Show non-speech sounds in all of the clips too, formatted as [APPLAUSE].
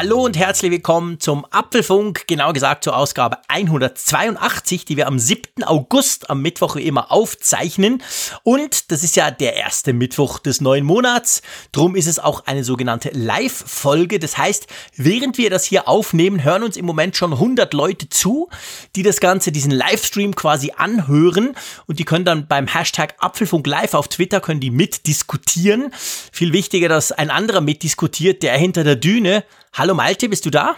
Hallo und herzlich willkommen zum Apfelfunk, genau gesagt zur Ausgabe 182, die wir am 7. August am Mittwoch wie immer aufzeichnen. Und das ist ja der erste Mittwoch des neuen Monats. Drum ist es auch eine sogenannte Live-Folge. Das heißt, während wir das hier aufnehmen, hören uns im Moment schon 100 Leute zu, die das Ganze, diesen Livestream quasi anhören. Und die können dann beim Hashtag Apfelfunk Live auf Twitter, können die mitdiskutieren. Viel wichtiger, dass ein anderer mitdiskutiert, der hinter der Düne Hallo Malte, bist du da?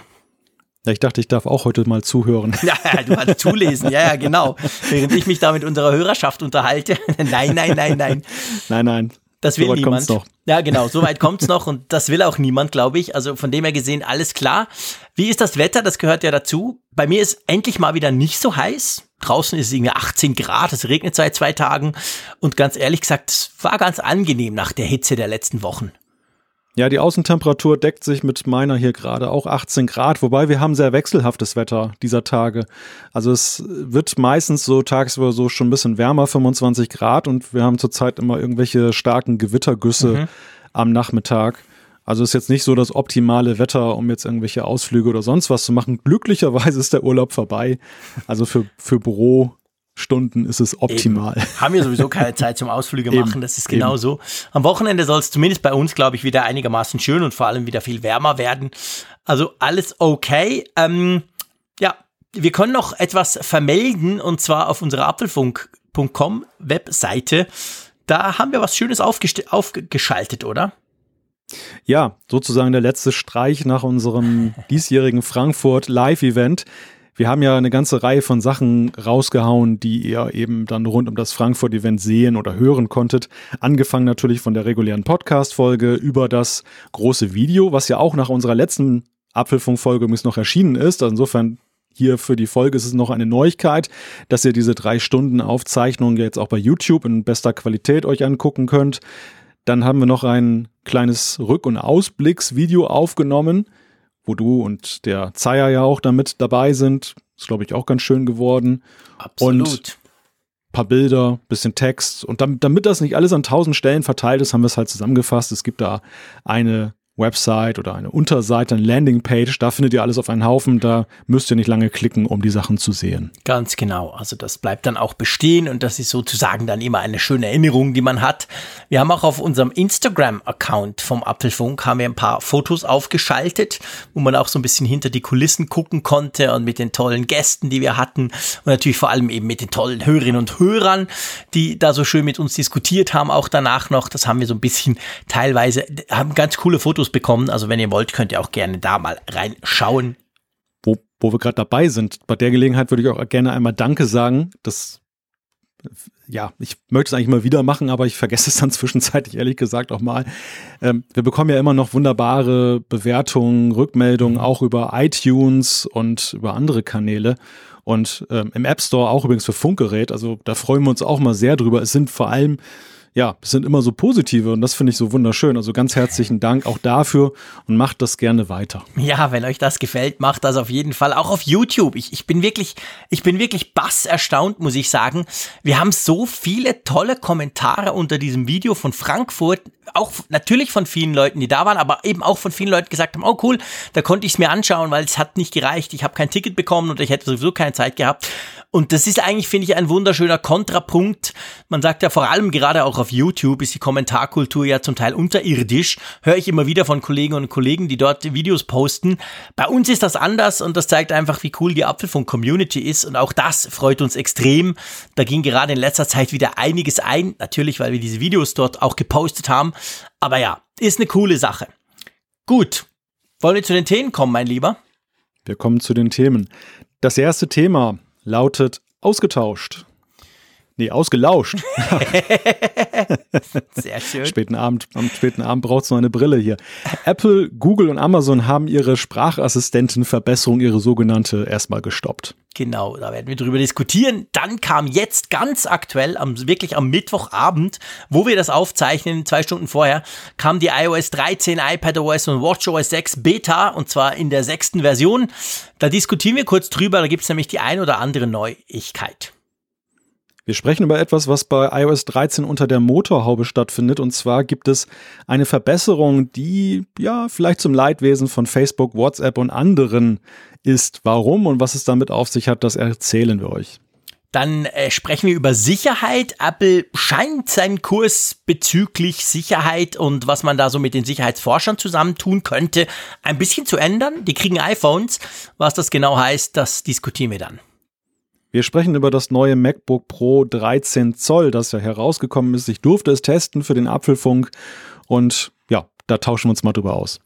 Ja, ich dachte, ich darf auch heute mal zuhören. [LAUGHS] Ja, du hast zulesen, ja, ja, genau. Während ich mich da mit unserer Hörerschaft unterhalte. [LAUGHS] nein, nein, nein, nein. Nein, nein. Das will so niemand. Noch. Ja, genau, so weit kommt's noch und das will auch niemand, glaube ich. Also von dem her gesehen, alles klar. Wie ist das Wetter? Das gehört ja dazu. Bei mir ist endlich mal wieder nicht so heiß. Draußen ist es irgendwie 18 Grad, es regnet seit zwei Tagen und ganz ehrlich gesagt, es war ganz angenehm nach der Hitze der letzten Wochen. Ja, die Außentemperatur deckt sich mit meiner hier gerade auch 18 Grad, wobei wir haben sehr wechselhaftes Wetter dieser Tage. Also es wird meistens so tagsüber so schon ein bisschen wärmer, 25 Grad und wir haben zurzeit immer irgendwelche starken Gewittergüsse mhm. am Nachmittag. Also ist jetzt nicht so das optimale Wetter, um jetzt irgendwelche Ausflüge oder sonst was zu machen. Glücklicherweise ist der Urlaub vorbei. Also für, für Büro Stunden ist es optimal. Eben. Haben wir sowieso keine [LAUGHS] Zeit zum Ausflüge machen, Eben. das ist genau Eben. so. Am Wochenende soll es zumindest bei uns, glaube ich, wieder einigermaßen schön und vor allem wieder viel wärmer werden. Also alles okay. Ähm, ja, wir können noch etwas vermelden und zwar auf unserer apfelfunk.com Webseite. Da haben wir was Schönes aufgeschaltet, oder? Ja, sozusagen der letzte Streich nach unserem [LAUGHS] diesjährigen Frankfurt Live-Event wir haben ja eine ganze Reihe von Sachen rausgehauen, die ihr eben dann rund um das Frankfurt-Event sehen oder hören konntet. Angefangen natürlich von der regulären Podcast-Folge über das große Video, was ja auch nach unserer letzten Apfelfunk-Folge übrigens noch erschienen ist. Also insofern hier für die Folge ist es noch eine Neuigkeit, dass ihr diese drei Stunden Aufzeichnung jetzt auch bei YouTube in bester Qualität euch angucken könnt. Dann haben wir noch ein kleines Rück- und Ausblicksvideo aufgenommen wo du und der Zeier ja auch damit dabei sind. Ist, glaube ich, auch ganz schön geworden. Absolut. Und paar Bilder, bisschen Text. Und damit, damit das nicht alles an tausend Stellen verteilt ist, haben wir es halt zusammengefasst. Es gibt da eine Website oder eine Unterseite, eine Landingpage, da findet ihr alles auf einen Haufen, da müsst ihr nicht lange klicken, um die Sachen zu sehen. Ganz genau, also das bleibt dann auch bestehen und das ist sozusagen dann immer eine schöne Erinnerung, die man hat. Wir haben auch auf unserem Instagram-Account vom Apfelfunk haben wir ein paar Fotos aufgeschaltet, wo man auch so ein bisschen hinter die Kulissen gucken konnte und mit den tollen Gästen, die wir hatten und natürlich vor allem eben mit den tollen Hörerinnen und Hörern, die da so schön mit uns diskutiert haben, auch danach noch. Das haben wir so ein bisschen teilweise, haben ganz coole Fotos bekommen. Also wenn ihr wollt, könnt ihr auch gerne da mal reinschauen. Wo, wo wir gerade dabei sind, bei der Gelegenheit würde ich auch gerne einmal Danke sagen. Das, ja, ich möchte es eigentlich mal wieder machen, aber ich vergesse es dann [LAUGHS] zwischenzeitlich ehrlich gesagt auch mal. Ähm, wir bekommen ja immer noch wunderbare Bewertungen, Rückmeldungen, mhm. auch über iTunes und über andere Kanäle. Und ähm, im App Store auch übrigens für Funkgerät. Also da freuen wir uns auch mal sehr drüber. Es sind vor allem ja, es sind immer so positive und das finde ich so wunderschön. Also ganz herzlichen Dank auch dafür und macht das gerne weiter. Ja, wenn euch das gefällt, macht das auf jeden Fall. Auch auf YouTube. Ich, ich bin wirklich, ich bin wirklich bass erstaunt, muss ich sagen. Wir haben so viele tolle Kommentare unter diesem Video von Frankfurt. Auch natürlich von vielen Leuten, die da waren, aber eben auch von vielen Leuten gesagt haben, oh cool, da konnte ich es mir anschauen, weil es hat nicht gereicht. Ich habe kein Ticket bekommen und ich hätte sowieso keine Zeit gehabt. Und das ist eigentlich, finde ich, ein wunderschöner Kontrapunkt. Man sagt ja vor allem gerade auch auf YouTube ist die Kommentarkultur ja zum Teil unterirdisch. Höre ich immer wieder von Kolleginnen und Kollegen, die dort Videos posten. Bei uns ist das anders und das zeigt einfach, wie cool die Apfelfunk-Community ist. Und auch das freut uns extrem. Da ging gerade in letzter Zeit wieder einiges ein. Natürlich, weil wir diese Videos dort auch gepostet haben. Aber ja, ist eine coole Sache. Gut. Wollen wir zu den Themen kommen, mein Lieber? Wir kommen zu den Themen. Das erste Thema lautet ausgetauscht. Nee, ausgelauscht. [LAUGHS] Sehr schön. späten Abend, am späten Abend braucht es noch eine Brille hier. Apple, Google und Amazon haben ihre Sprachassistentenverbesserung, ihre sogenannte, erstmal gestoppt. Genau, da werden wir drüber diskutieren. Dann kam jetzt ganz aktuell, am, wirklich am Mittwochabend, wo wir das aufzeichnen, zwei Stunden vorher, kam die iOS 13, iPadOS und WatchOS 6 Beta und zwar in der sechsten Version. Da diskutieren wir kurz drüber, da gibt es nämlich die ein oder andere Neuigkeit. Wir sprechen über etwas, was bei iOS 13 unter der Motorhaube stattfindet. Und zwar gibt es eine Verbesserung, die ja vielleicht zum Leidwesen von Facebook, WhatsApp und anderen ist. Warum und was es damit auf sich hat, das erzählen wir euch. Dann äh, sprechen wir über Sicherheit. Apple scheint seinen Kurs bezüglich Sicherheit und was man da so mit den Sicherheitsforschern zusammentun könnte, ein bisschen zu ändern. Die kriegen iPhones. Was das genau heißt, das diskutieren wir dann. Wir sprechen über das neue MacBook Pro 13 Zoll, das ja herausgekommen ist. Ich durfte es testen für den Apfelfunk und ja, da tauschen wir uns mal drüber aus.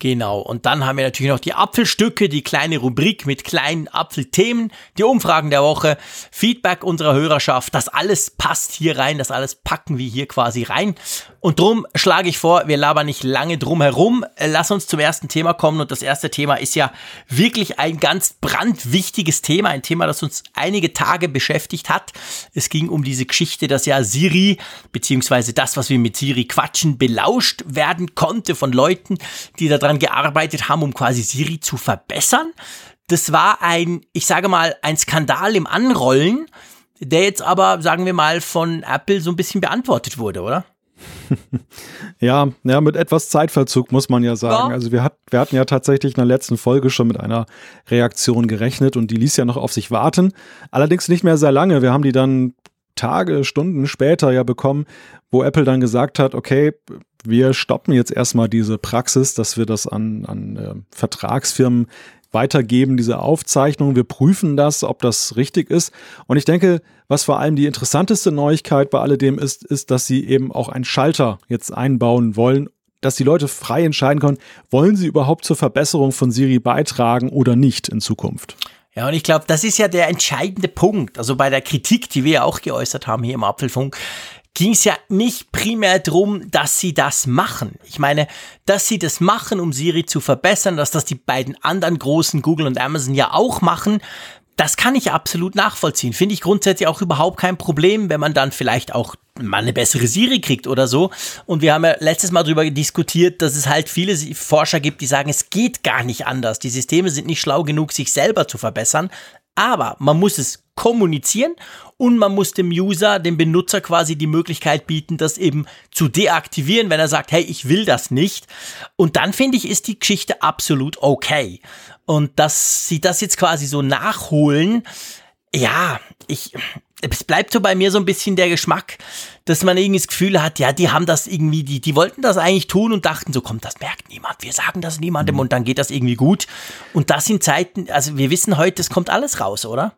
Genau, und dann haben wir natürlich noch die Apfelstücke, die kleine Rubrik mit kleinen Apfelthemen, die Umfragen der Woche, Feedback unserer Hörerschaft, das alles passt hier rein, das alles packen wir hier quasi rein. Und drum schlage ich vor, wir labern nicht lange drum herum, lass uns zum ersten Thema kommen und das erste Thema ist ja wirklich ein ganz brandwichtiges Thema, ein Thema, das uns einige Tage beschäftigt hat. Es ging um diese Geschichte, dass ja Siri, beziehungsweise das, was wir mit Siri quatschen, belauscht werden konnte von Leuten, die da dran daran gearbeitet haben, um quasi Siri zu verbessern. Das war ein, ich sage mal, ein Skandal im Anrollen, der jetzt aber, sagen wir mal, von Apple so ein bisschen beantwortet wurde, oder? [LAUGHS] ja, ja, mit etwas Zeitverzug muss man ja sagen. Ja. Also wir, hat, wir hatten ja tatsächlich in der letzten Folge schon mit einer Reaktion gerechnet und die ließ ja noch auf sich warten. Allerdings nicht mehr sehr lange. Wir haben die dann Tage, Stunden später ja bekommen, wo Apple dann gesagt hat, okay, wir stoppen jetzt erstmal diese Praxis, dass wir das an, an äh, Vertragsfirmen weitergeben, diese Aufzeichnung. Wir prüfen das, ob das richtig ist. Und ich denke, was vor allem die interessanteste Neuigkeit bei alledem ist, ist, dass sie eben auch einen Schalter jetzt einbauen wollen, dass die Leute frei entscheiden können, wollen sie überhaupt zur Verbesserung von Siri beitragen oder nicht in Zukunft. Ja, und ich glaube, das ist ja der entscheidende Punkt. Also bei der Kritik, die wir ja auch geäußert haben hier im Apfelfunk, ging es ja nicht primär darum, dass sie das machen. Ich meine, dass sie das machen, um Siri zu verbessern, dass das die beiden anderen großen Google und Amazon ja auch machen, das kann ich absolut nachvollziehen. Finde ich grundsätzlich auch überhaupt kein Problem, wenn man dann vielleicht auch mal eine bessere Siri kriegt oder so. Und wir haben ja letztes Mal darüber diskutiert, dass es halt viele Forscher gibt, die sagen, es geht gar nicht anders. Die Systeme sind nicht schlau genug, sich selber zu verbessern. Aber man muss es kommunizieren und man muss dem User, dem Benutzer quasi die Möglichkeit bieten, das eben zu deaktivieren, wenn er sagt, hey, ich will das nicht. Und dann finde ich, ist die Geschichte absolut okay. Und dass sie das jetzt quasi so nachholen, ja, ich, es bleibt so bei mir so ein bisschen der Geschmack, dass man irgendwie das Gefühl hat, ja, die haben das irgendwie, die, die wollten das eigentlich tun und dachten so, kommt, das merkt niemand, wir sagen das niemandem mhm. und dann geht das irgendwie gut. Und das sind Zeiten, also wir wissen heute, es kommt alles raus, oder?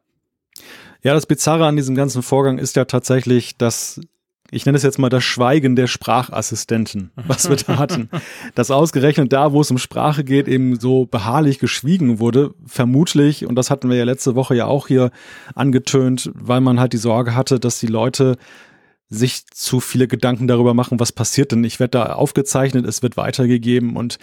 Ja, das Bizarre an diesem ganzen Vorgang ist ja tatsächlich, dass ich nenne es jetzt mal das Schweigen der Sprachassistenten, [LAUGHS] was wir da hatten. Dass ausgerechnet da, wo es um Sprache geht, eben so beharrlich geschwiegen wurde, vermutlich, und das hatten wir ja letzte Woche ja auch hier angetönt, weil man halt die Sorge hatte, dass die Leute sich zu viele Gedanken darüber machen, was passiert denn. Ich werde da aufgezeichnet, es wird weitergegeben und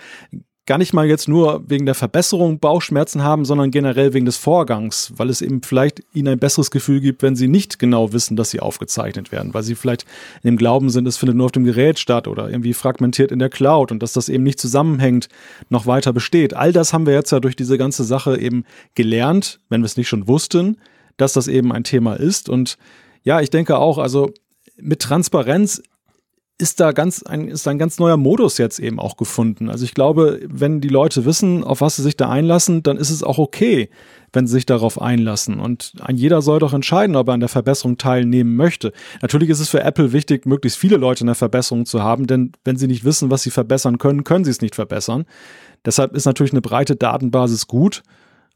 gar nicht mal jetzt nur wegen der Verbesserung Bauchschmerzen haben, sondern generell wegen des Vorgangs, weil es eben vielleicht ihnen ein besseres Gefühl gibt, wenn sie nicht genau wissen, dass sie aufgezeichnet werden, weil sie vielleicht in dem Glauben sind, es findet nur auf dem Gerät statt oder irgendwie fragmentiert in der Cloud und dass das eben nicht zusammenhängt, noch weiter besteht. All das haben wir jetzt ja durch diese ganze Sache eben gelernt, wenn wir es nicht schon wussten, dass das eben ein Thema ist und ja, ich denke auch, also mit Transparenz ist da ganz ein, ist ein ganz neuer Modus jetzt eben auch gefunden. Also ich glaube, wenn die Leute wissen, auf was sie sich da einlassen, dann ist es auch okay, wenn sie sich darauf einlassen. Und ein jeder soll doch entscheiden, ob er an der Verbesserung teilnehmen möchte. Natürlich ist es für Apple wichtig, möglichst viele Leute in der Verbesserung zu haben, denn wenn sie nicht wissen, was sie verbessern können, können sie es nicht verbessern. Deshalb ist natürlich eine breite Datenbasis gut.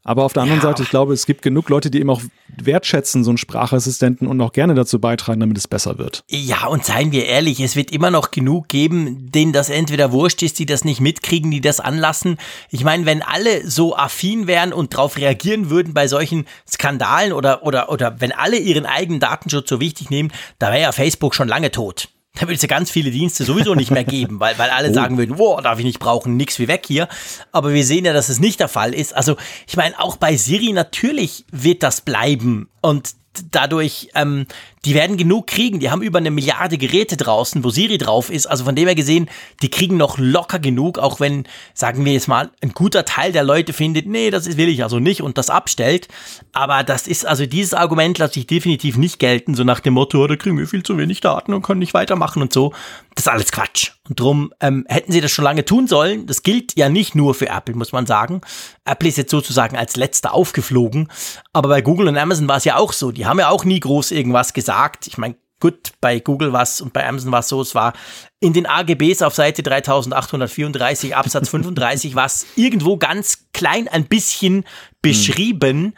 Aber auf der anderen ja. Seite, ich glaube, es gibt genug Leute, die eben auch wertschätzen, so einen Sprachassistenten und auch gerne dazu beitragen, damit es besser wird. Ja, und seien wir ehrlich, es wird immer noch genug geben, denen das entweder wurscht ist, die das nicht mitkriegen, die das anlassen. Ich meine, wenn alle so affin wären und darauf reagieren würden bei solchen Skandalen oder, oder, oder wenn alle ihren eigenen Datenschutz so wichtig nehmen, da wäre ja Facebook schon lange tot. Da würde es ja ganz viele Dienste sowieso nicht mehr geben, weil, weil alle oh. sagen würden, wow, darf ich nicht brauchen, nix wie weg hier. Aber wir sehen ja, dass es nicht der Fall ist. Also ich meine, auch bei Siri natürlich wird das bleiben. Und dadurch, ähm, die werden genug kriegen. Die haben über eine Milliarde Geräte draußen, wo Siri drauf ist. Also von dem her gesehen, die kriegen noch locker genug, auch wenn, sagen wir jetzt mal, ein guter Teil der Leute findet, nee, das will ich also nicht und das abstellt. Aber das ist, also dieses Argument lasse ich definitiv nicht gelten, so nach dem Motto, oh, da kriegen wir viel zu wenig Daten und können nicht weitermachen und so. Das ist alles Quatsch. Und drum ähm, hätten sie das schon lange tun sollen. Das gilt ja nicht nur für Apple, muss man sagen. Apple ist jetzt sozusagen als letzter aufgeflogen. Aber bei Google und Amazon war es ja auch so. Die haben ja auch nie groß irgendwas gesagt. Ich meine, gut, bei Google war es und bei Amazon war es so, es war in den AGBs auf Seite 3834 Absatz 35 war es irgendwo ganz klein ein bisschen beschrieben. Hm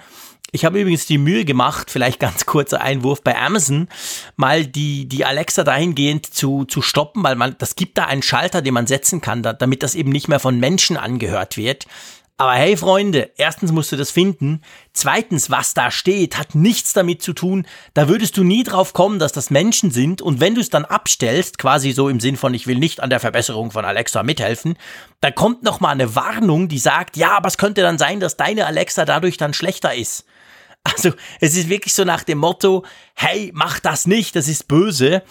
ich habe übrigens die Mühe gemacht, vielleicht ganz kurzer Einwurf bei Amazon, mal die, die Alexa dahingehend zu, zu stoppen, weil man, das gibt da einen Schalter, den man setzen kann, da, damit das eben nicht mehr von Menschen angehört wird. Aber hey Freunde, erstens musst du das finden. Zweitens, was da steht, hat nichts damit zu tun. Da würdest du nie drauf kommen, dass das Menschen sind. Und wenn du es dann abstellst, quasi so im Sinn von, ich will nicht an der Verbesserung von Alexa mithelfen, dann kommt nochmal eine Warnung, die sagt, ja, aber es könnte dann sein, dass deine Alexa dadurch dann schlechter ist. Also es ist wirklich so nach dem Motto, hey, mach das nicht, das ist böse.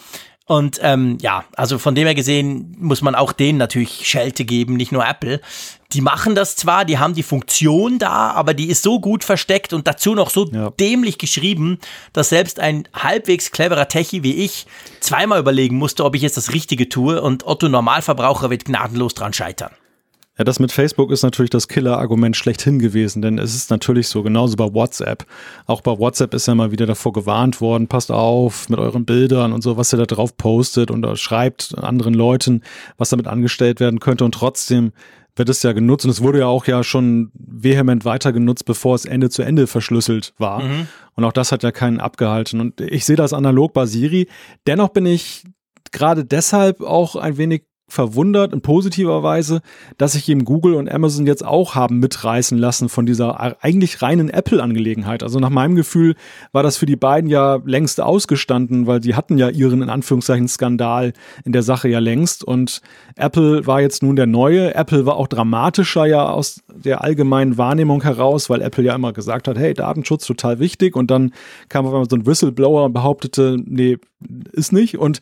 Und ähm, ja, also von dem her gesehen muss man auch denen natürlich Schelte geben, nicht nur Apple. Die machen das zwar, die haben die Funktion da, aber die ist so gut versteckt und dazu noch so ja. dämlich geschrieben, dass selbst ein halbwegs cleverer Techie wie ich zweimal überlegen musste, ob ich jetzt das Richtige tue und Otto Normalverbraucher wird gnadenlos dran scheitern. Ja, das mit Facebook ist natürlich das Killer-Argument schlechthin gewesen, denn es ist natürlich so, genauso bei WhatsApp. Auch bei WhatsApp ist ja mal wieder davor gewarnt worden, passt auf mit euren Bildern und so, was ihr da drauf postet und schreibt anderen Leuten, was damit angestellt werden könnte und trotzdem wird es ja genutzt und es wurde ja auch ja schon vehement weiter genutzt, bevor es Ende zu Ende verschlüsselt war. Mhm. Und auch das hat ja keinen abgehalten. Und ich sehe das analog bei Siri. Dennoch bin ich gerade deshalb auch ein wenig verwundert in positiver Weise, dass sich eben Google und Amazon jetzt auch haben mitreißen lassen von dieser eigentlich reinen Apple-Angelegenheit. Also nach meinem Gefühl war das für die beiden ja längst ausgestanden, weil die hatten ja ihren in Anführungszeichen Skandal in der Sache ja längst und Apple war jetzt nun der neue. Apple war auch dramatischer ja aus der allgemeinen Wahrnehmung heraus, weil Apple ja immer gesagt hat, hey, Datenschutz total wichtig und dann kam auf einmal so ein Whistleblower und behauptete, nee, ist nicht und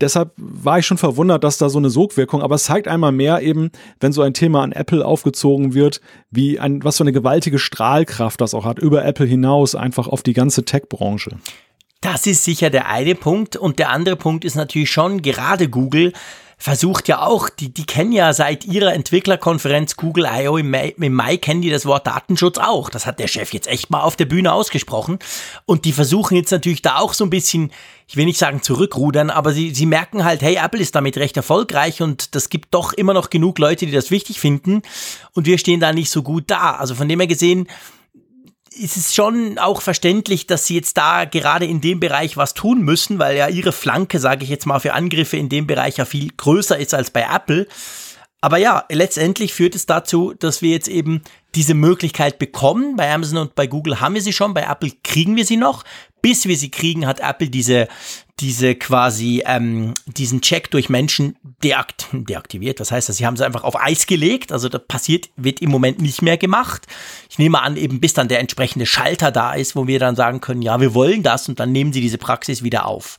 deshalb war ich schon verwundert, dass da so eine Sogwirkung, aber es zeigt einmal mehr eben, wenn so ein Thema an Apple aufgezogen wird, wie ein, was für eine gewaltige Strahlkraft das auch hat, über Apple hinaus, einfach auf die ganze Tech-Branche. Das ist sicher der eine Punkt und der andere Punkt ist natürlich schon gerade Google versucht ja auch, die, die kennen ja seit ihrer Entwicklerkonferenz Google I.O. Im Mai, im Mai kennen die das Wort Datenschutz auch. Das hat der Chef jetzt echt mal auf der Bühne ausgesprochen. Und die versuchen jetzt natürlich da auch so ein bisschen, ich will nicht sagen zurückrudern, aber sie, sie merken halt, hey, Apple ist damit recht erfolgreich und das gibt doch immer noch genug Leute, die das wichtig finden. Und wir stehen da nicht so gut da. Also von dem her gesehen, ist es schon auch verständlich, dass sie jetzt da gerade in dem Bereich was tun müssen, weil ja ihre Flanke, sage ich jetzt mal, für Angriffe in dem Bereich ja viel größer ist als bei Apple. Aber ja, letztendlich führt es dazu, dass wir jetzt eben diese Möglichkeit bekommen. Bei Amazon und bei Google haben wir sie schon, bei Apple kriegen wir sie noch. Bis wir sie kriegen, hat Apple diese, diese quasi, ähm, diesen Check durch Menschen deakt deaktiviert. Das heißt, sie haben sie einfach auf Eis gelegt. Also da passiert, wird im Moment nicht mehr gemacht. Ich nehme an, eben bis dann der entsprechende Schalter da ist, wo wir dann sagen können, ja, wir wollen das und dann nehmen sie diese Praxis wieder auf.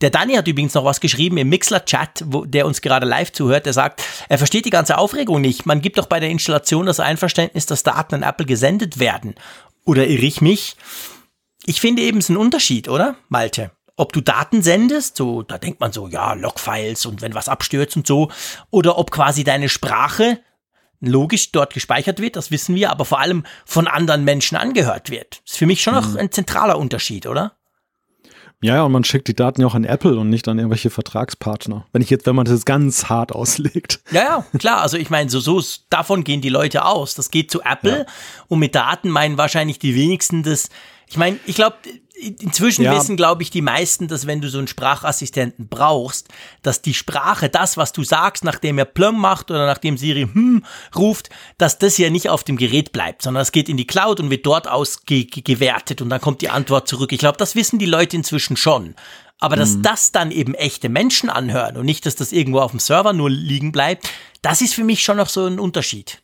Der Danny hat übrigens noch was geschrieben im Mixler-Chat, der uns gerade live zuhört. Der sagt, er versteht die ganze Aufregung nicht. Man gibt doch bei der Installation das Einverständnis, dass Daten an Apple gesendet werden. Oder irre ich mich? Ich finde eben, es ist ein Unterschied, oder, Malte? Ob du Daten sendest, so, da denkt man so, ja, Logfiles und wenn was abstürzt und so, oder ob quasi deine Sprache logisch dort gespeichert wird, das wissen wir, aber vor allem von anderen Menschen angehört wird. Das ist für mich schon noch mhm. ein zentraler Unterschied, oder? Ja, ja, und man schickt die Daten ja auch an Apple und nicht an irgendwelche Vertragspartner. Wenn ich jetzt, wenn man das ganz hart auslegt. Ja, ja, klar. Also ich meine, so, so davon gehen die Leute aus. Das geht zu Apple ja. und mit Daten meinen wahrscheinlich die wenigsten das. Ich meine, ich glaube, inzwischen ja. wissen, glaube ich, die meisten, dass wenn du so einen Sprachassistenten brauchst, dass die Sprache, das, was du sagst, nachdem er Plum macht oder nachdem Siri hm ruft, dass das ja nicht auf dem Gerät bleibt, sondern es geht in die Cloud und wird dort ausgewertet und dann kommt die Antwort zurück. Ich glaube, das wissen die Leute inzwischen schon. Aber dass mhm. das dann eben echte Menschen anhören und nicht, dass das irgendwo auf dem Server nur liegen bleibt, das ist für mich schon noch so ein Unterschied.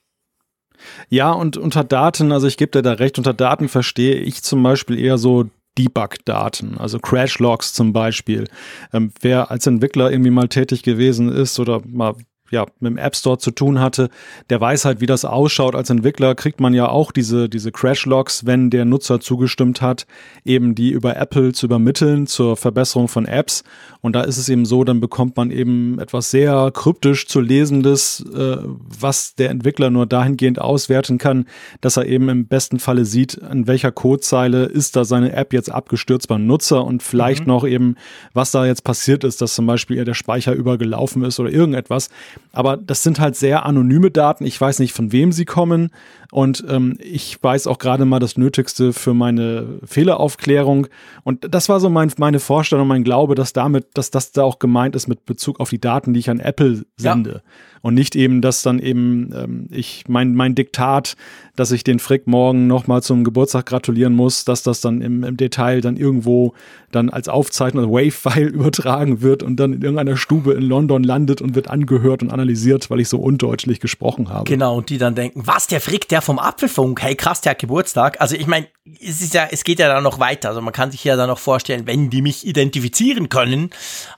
Ja, und unter Daten, also ich gebe dir da recht, unter Daten verstehe ich zum Beispiel eher so Debug-Daten, also Crash-Logs zum Beispiel. Ähm, wer als Entwickler irgendwie mal tätig gewesen ist oder mal ja, mit dem App Store zu tun hatte, der weiß halt, wie das ausschaut. Als Entwickler kriegt man ja auch diese, diese Crash-Logs, wenn der Nutzer zugestimmt hat, eben die über Apple zu übermitteln zur Verbesserung von Apps. Und da ist es eben so, dann bekommt man eben etwas sehr kryptisch zu lesendes, äh, was der Entwickler nur dahingehend auswerten kann, dass er eben im besten Falle sieht, an welcher Codezeile ist da seine App jetzt abgestürzt beim Nutzer und vielleicht mhm. noch eben, was da jetzt passiert ist, dass zum Beispiel der Speicher übergelaufen ist oder irgendetwas. Aber das sind halt sehr anonyme Daten. Ich weiß nicht, von wem sie kommen. Und ähm, ich weiß auch gerade mal das Nötigste für meine Fehleraufklärung. Und das war so mein, meine Vorstellung, mein Glaube, dass damit, dass das da auch gemeint ist mit Bezug auf die Daten, die ich an Apple sende. Ja und nicht eben, dass dann eben ähm, ich mein, mein Diktat, dass ich den Frick morgen nochmal zum Geburtstag gratulieren muss, dass das dann im, im Detail dann irgendwo dann als Aufzeichnung, als Wave-File [LAUGHS] übertragen wird und dann in irgendeiner Stube in London landet und wird angehört und analysiert, weil ich so undeutlich gesprochen habe. Genau, und die dann denken, was, der Frick, der vom Apfelfunk, hey krass, der hat Geburtstag. Also ich meine, es ist ja, es geht ja dann noch weiter. Also man kann sich ja dann noch vorstellen, wenn die mich identifizieren können,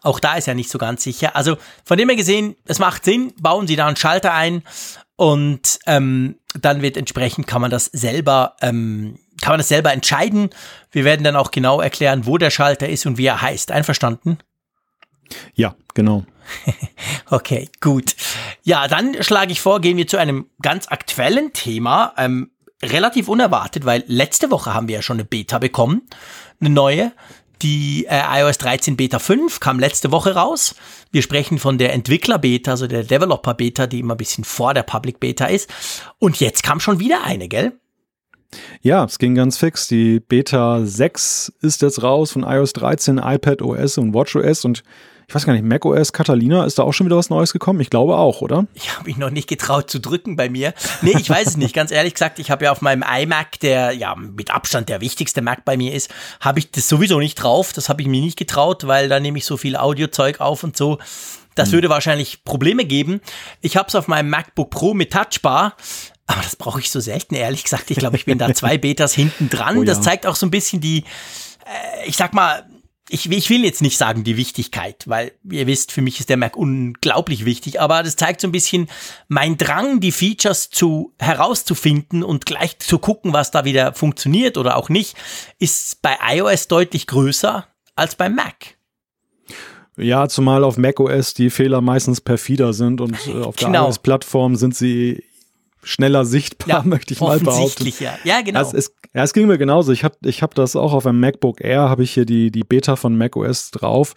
auch da ist ja nicht so ganz sicher. Also von dem her gesehen, es macht Sinn, bauen sie da einen Schalter ein und ähm, dann wird entsprechend kann man das selber ähm, kann man das selber entscheiden. Wir werden dann auch genau erklären, wo der Schalter ist und wie er heißt. Einverstanden? Ja, genau. [LAUGHS] okay, gut. Ja, dann schlage ich vor, gehen wir zu einem ganz aktuellen Thema. Ähm, relativ unerwartet, weil letzte Woche haben wir ja schon eine Beta bekommen, eine neue. Die äh, iOS 13 Beta 5 kam letzte Woche raus. Wir sprechen von der Entwickler-Beta, also der Developer-Beta, die immer ein bisschen vor der Public-Beta ist. Und jetzt kam schon wieder eine, gell? Ja, es ging ganz fix. Die Beta 6 ist jetzt raus von iOS 13, iPad OS und WatchOS und ich weiß gar nicht, macOS Catalina, ist da auch schon wieder was Neues gekommen? Ich glaube auch, oder? Ich habe mich noch nicht getraut zu drücken bei mir. Nee, ich weiß es nicht. Ganz ehrlich gesagt, ich habe ja auf meinem iMac, der ja mit Abstand der wichtigste Mac bei mir ist, habe ich das sowieso nicht drauf. Das habe ich mir nicht getraut, weil da nehme ich so viel Audiozeug auf und so. Das hm. würde wahrscheinlich Probleme geben. Ich habe es auf meinem MacBook Pro mit Touchbar. Aber das brauche ich so selten, ehrlich gesagt. Ich glaube, ich bin da zwei [LAUGHS] Betas hinten dran. Oh ja. Das zeigt auch so ein bisschen die, äh, ich sag mal, ich, ich will jetzt nicht sagen die Wichtigkeit, weil ihr wisst, für mich ist der Mac unglaublich wichtig, aber das zeigt so ein bisschen mein Drang, die Features zu herauszufinden und gleich zu gucken, was da wieder funktioniert oder auch nicht, ist bei iOS deutlich größer als beim Mac. Ja, zumal auf macOS die Fehler meistens perfider sind und äh, auf der genau. iOS-Plattform sind sie schneller sichtbar, ja, [LAUGHS] möchte ich mal behaupten. Ja, ja genau. Das ist, ja, es ging mir genauso. Ich habe ich hab das auch auf einem MacBook Air, habe ich hier die, die Beta von macOS drauf.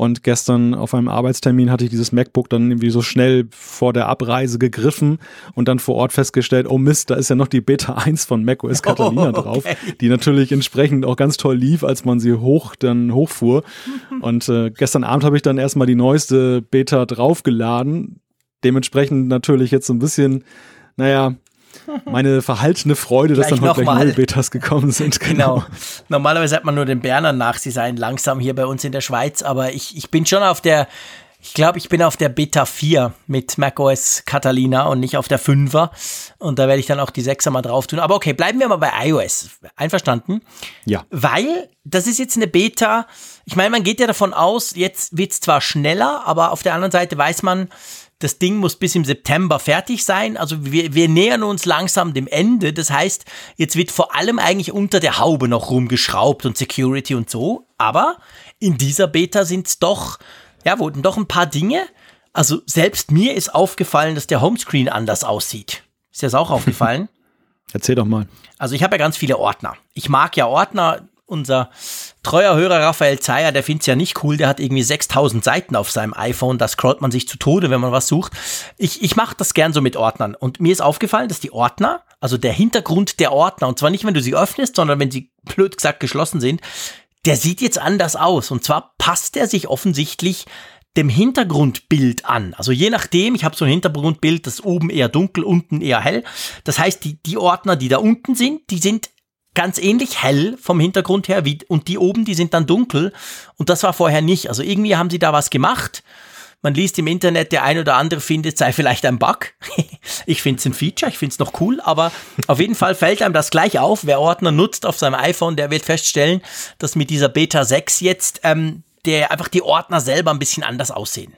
Und gestern auf einem Arbeitstermin hatte ich dieses MacBook dann irgendwie so schnell vor der Abreise gegriffen und dann vor Ort festgestellt, oh Mist, da ist ja noch die Beta 1 von macOS [LAUGHS] Catalina oh, drauf, die natürlich entsprechend auch ganz toll lief, als man sie hoch dann hochfuhr. [LAUGHS] Und äh, gestern Abend habe ich dann erstmal die neueste Beta draufgeladen. Dementsprechend natürlich jetzt so ein bisschen naja, meine verhaltene Freude, dass dann heute gleich Betas gekommen sind. Genau. genau. Normalerweise hat man nur den Berner nach, sie seien langsam hier bei uns in der Schweiz, aber ich, ich bin schon auf der, ich glaube, ich bin auf der Beta 4 mit macOS Catalina und nicht auf der 5er. Und da werde ich dann auch die 6er mal drauf tun. Aber okay, bleiben wir mal bei iOS. Einverstanden? Ja. Weil das ist jetzt eine Beta. Ich meine, man geht ja davon aus, jetzt wird es zwar schneller, aber auf der anderen Seite weiß man, das Ding muss bis im September fertig sein. Also wir, wir nähern uns langsam dem Ende. Das heißt, jetzt wird vor allem eigentlich unter der Haube noch rumgeschraubt und Security und so. Aber in dieser Beta sind es doch, ja, wurden doch ein paar Dinge. Also selbst mir ist aufgefallen, dass der Homescreen anders aussieht. Ist dir das auch [LAUGHS] aufgefallen? Erzähl doch mal. Also ich habe ja ganz viele Ordner. Ich mag ja Ordner unser treuer Hörer Raphael Zeyer, der findet es ja nicht cool, der hat irgendwie 6000 Seiten auf seinem iPhone, da scrollt man sich zu Tode, wenn man was sucht. Ich, ich mache das gern so mit Ordnern und mir ist aufgefallen, dass die Ordner, also der Hintergrund der Ordner, und zwar nicht, wenn du sie öffnest, sondern wenn sie blöd gesagt geschlossen sind, der sieht jetzt anders aus. Und zwar passt er sich offensichtlich dem Hintergrundbild an. Also je nachdem, ich habe so ein Hintergrundbild, das oben eher dunkel, unten eher hell. Das heißt, die, die Ordner, die da unten sind, die sind ganz ähnlich hell vom Hintergrund her wie, und die oben, die sind dann dunkel. Und das war vorher nicht. Also irgendwie haben sie da was gemacht. Man liest im Internet, der ein oder andere findet, sei vielleicht ein Bug. [LAUGHS] ich finde es ein Feature, ich finde es noch cool, aber auf jeden Fall fällt einem das gleich auf. Wer Ordner nutzt auf seinem iPhone, der wird feststellen, dass mit dieser Beta 6 jetzt ähm, der einfach die Ordner selber ein bisschen anders aussehen.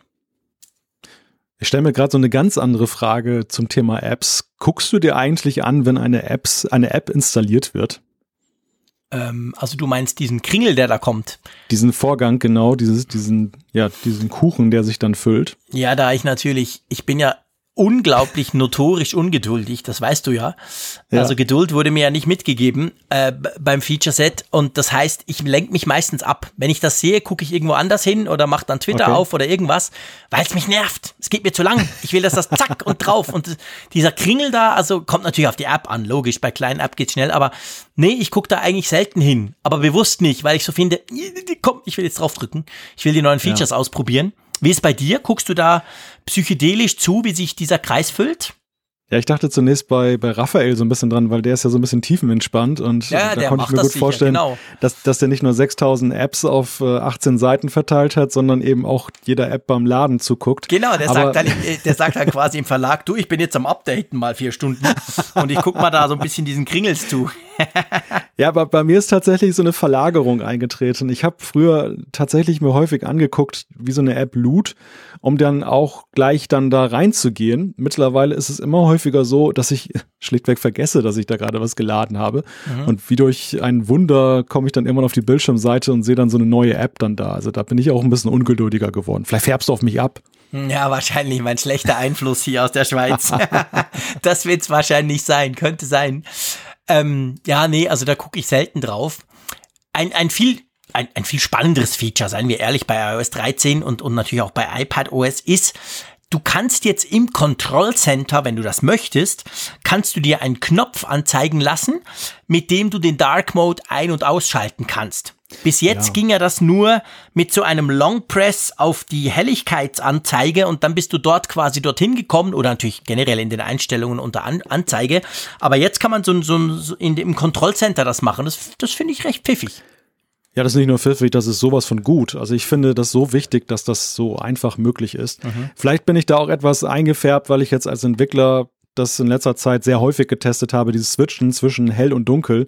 Ich stelle mir gerade so eine ganz andere Frage zum Thema Apps. Guckst du dir eigentlich an, wenn eine, Apps, eine App installiert wird? Ähm, also du meinst diesen Kringel, der da kommt? Diesen Vorgang, genau, dieses, diesen, ja, diesen Kuchen, der sich dann füllt. Ja, da ich natürlich, ich bin ja unglaublich notorisch ungeduldig, das weißt du ja. ja. Also Geduld wurde mir ja nicht mitgegeben äh, beim Feature Set und das heißt, ich lenke mich meistens ab. Wenn ich das sehe, gucke ich irgendwo anders hin oder mache dann Twitter okay. auf oder irgendwas, weil es mich nervt. Es geht mir zu lang. Ich will, dass das zack und drauf und dieser Kringel da, also kommt natürlich auf die App an, logisch, bei kleinen App geht's schnell, aber nee, ich gucke da eigentlich selten hin, aber bewusst nicht, weil ich so finde, komm, ich will jetzt drauf drücken. Ich will die neuen Features ja. ausprobieren. Wie ist bei dir? Guckst du da psychedelisch zu, wie sich dieser Kreis füllt? Ja, ich dachte zunächst bei, bei Raphael so ein bisschen dran, weil der ist ja so ein bisschen tiefenentspannt und ja, da konnte ich mir gut sicher, vorstellen, genau. dass, dass der nicht nur 6000 Apps auf äh, 18 Seiten verteilt hat, sondern eben auch jeder App beim Laden zuguckt. Genau, der, sagt dann, äh, [LAUGHS] der sagt dann quasi im Verlag, du, ich bin jetzt am Updaten mal vier Stunden und ich guck mal da so ein bisschen diesen Kringels zu. [LAUGHS] ja, aber bei mir ist tatsächlich so eine Verlagerung eingetreten. Ich habe früher tatsächlich mir häufig angeguckt, wie so eine App loot, um dann auch gleich dann da reinzugehen. Mittlerweile ist es immer häufig häufiger so, dass ich [LAUGHS] schlichtweg vergesse, dass ich da gerade was geladen habe. Mhm. Und wie durch ein Wunder komme ich dann immer auf die Bildschirmseite und sehe dann so eine neue App dann da. Also da bin ich auch ein bisschen ungeduldiger geworden. Vielleicht färbst du auf mich ab. Ja, wahrscheinlich mein schlechter Einfluss hier aus der Schweiz. [LAUGHS] das wird es wahrscheinlich sein, könnte sein. Ähm, ja, nee, also da gucke ich selten drauf. Ein, ein viel ein, ein viel spannenderes Feature, seien wir ehrlich, bei iOS 13 und, und natürlich auch bei iPadOS ist, Du kannst jetzt im Control Center, wenn du das möchtest, kannst du dir einen Knopf anzeigen lassen, mit dem du den Dark Mode ein- und ausschalten kannst. Bis jetzt ja. ging ja das nur mit so einem Long Press auf die Helligkeitsanzeige und dann bist du dort quasi dorthin gekommen oder natürlich generell in den Einstellungen unter An Anzeige. Aber jetzt kann man so, so, so in dem Control Center das machen. Das, das finde ich recht pfiffig. Ja, das ist nicht nur pfiffig, das ist sowas von gut. Also ich finde das so wichtig, dass das so einfach möglich ist. Mhm. Vielleicht bin ich da auch etwas eingefärbt, weil ich jetzt als Entwickler das in letzter Zeit sehr häufig getestet habe, dieses Switchen zwischen hell und dunkel.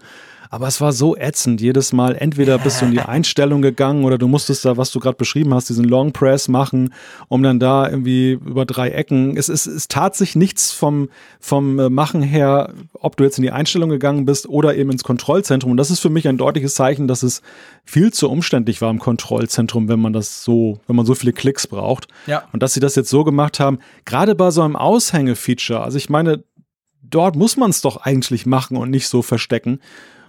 Aber es war so ätzend. Jedes Mal, entweder bist du in die [LAUGHS] Einstellung gegangen oder du musstest da, was du gerade beschrieben hast, diesen Long Press machen, um dann da irgendwie über drei Ecken. Es, es, es tat sich nichts vom, vom äh, Machen her, ob du jetzt in die Einstellung gegangen bist oder eben ins Kontrollzentrum. Und das ist für mich ein deutliches Zeichen, dass es viel zu umständlich war im Kontrollzentrum, wenn man das so, wenn man so viele Klicks braucht. Ja. Und dass sie das jetzt so gemacht haben, gerade bei so einem Aushänge-Feature. Also ich meine, dort muss man es doch eigentlich machen und nicht so verstecken.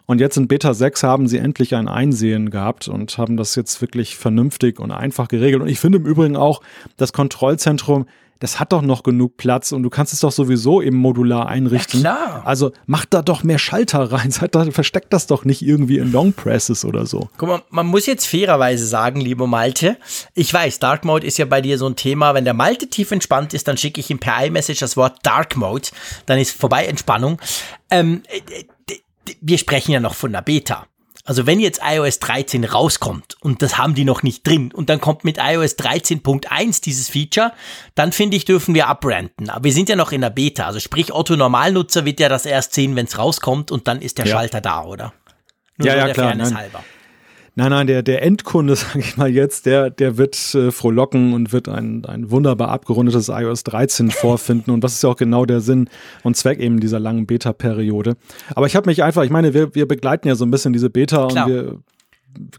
Und jetzt in Beta 6 haben sie endlich ein Einsehen gehabt und haben das jetzt wirklich vernünftig und einfach geregelt. Und ich finde im Übrigen auch, das Kontrollzentrum das hat doch noch genug Platz und du kannst es doch sowieso eben modular einrichten. Ja, klar. Also mach da doch mehr Schalter rein, [LAUGHS] versteckt das doch nicht irgendwie in Long Presses oder so. Guck mal, man muss jetzt fairerweise sagen, lieber Malte, ich weiß, Dark Mode ist ja bei dir so ein Thema, wenn der Malte tief entspannt ist, dann schicke ich ihm per iMessage das Wort Dark Mode, dann ist vorbei Entspannung. Ähm, äh, wir sprechen ja noch von der Beta. Also wenn jetzt iOS 13 rauskommt und das haben die noch nicht drin und dann kommt mit iOS 13.1 dieses Feature, dann finde ich, dürfen wir abrenten. Aber wir sind ja noch in der Beta. Also sprich, Otto Normalnutzer wird ja das erst sehen, wenn es rauskommt und dann ist der ja. Schalter da, oder? Nur ja, so ja, klar. Fairness halber. Nein, nein, der, der Endkunde, [LAUGHS] sage ich mal jetzt, der, der wird äh, frohlocken und wird ein, ein wunderbar abgerundetes iOS 13 [LAUGHS] vorfinden. Und das ist ja auch genau der Sinn und Zweck eben dieser langen Beta-Periode. Aber ich habe mich einfach, ich meine, wir, wir begleiten ja so ein bisschen diese Beta Klar. und wir,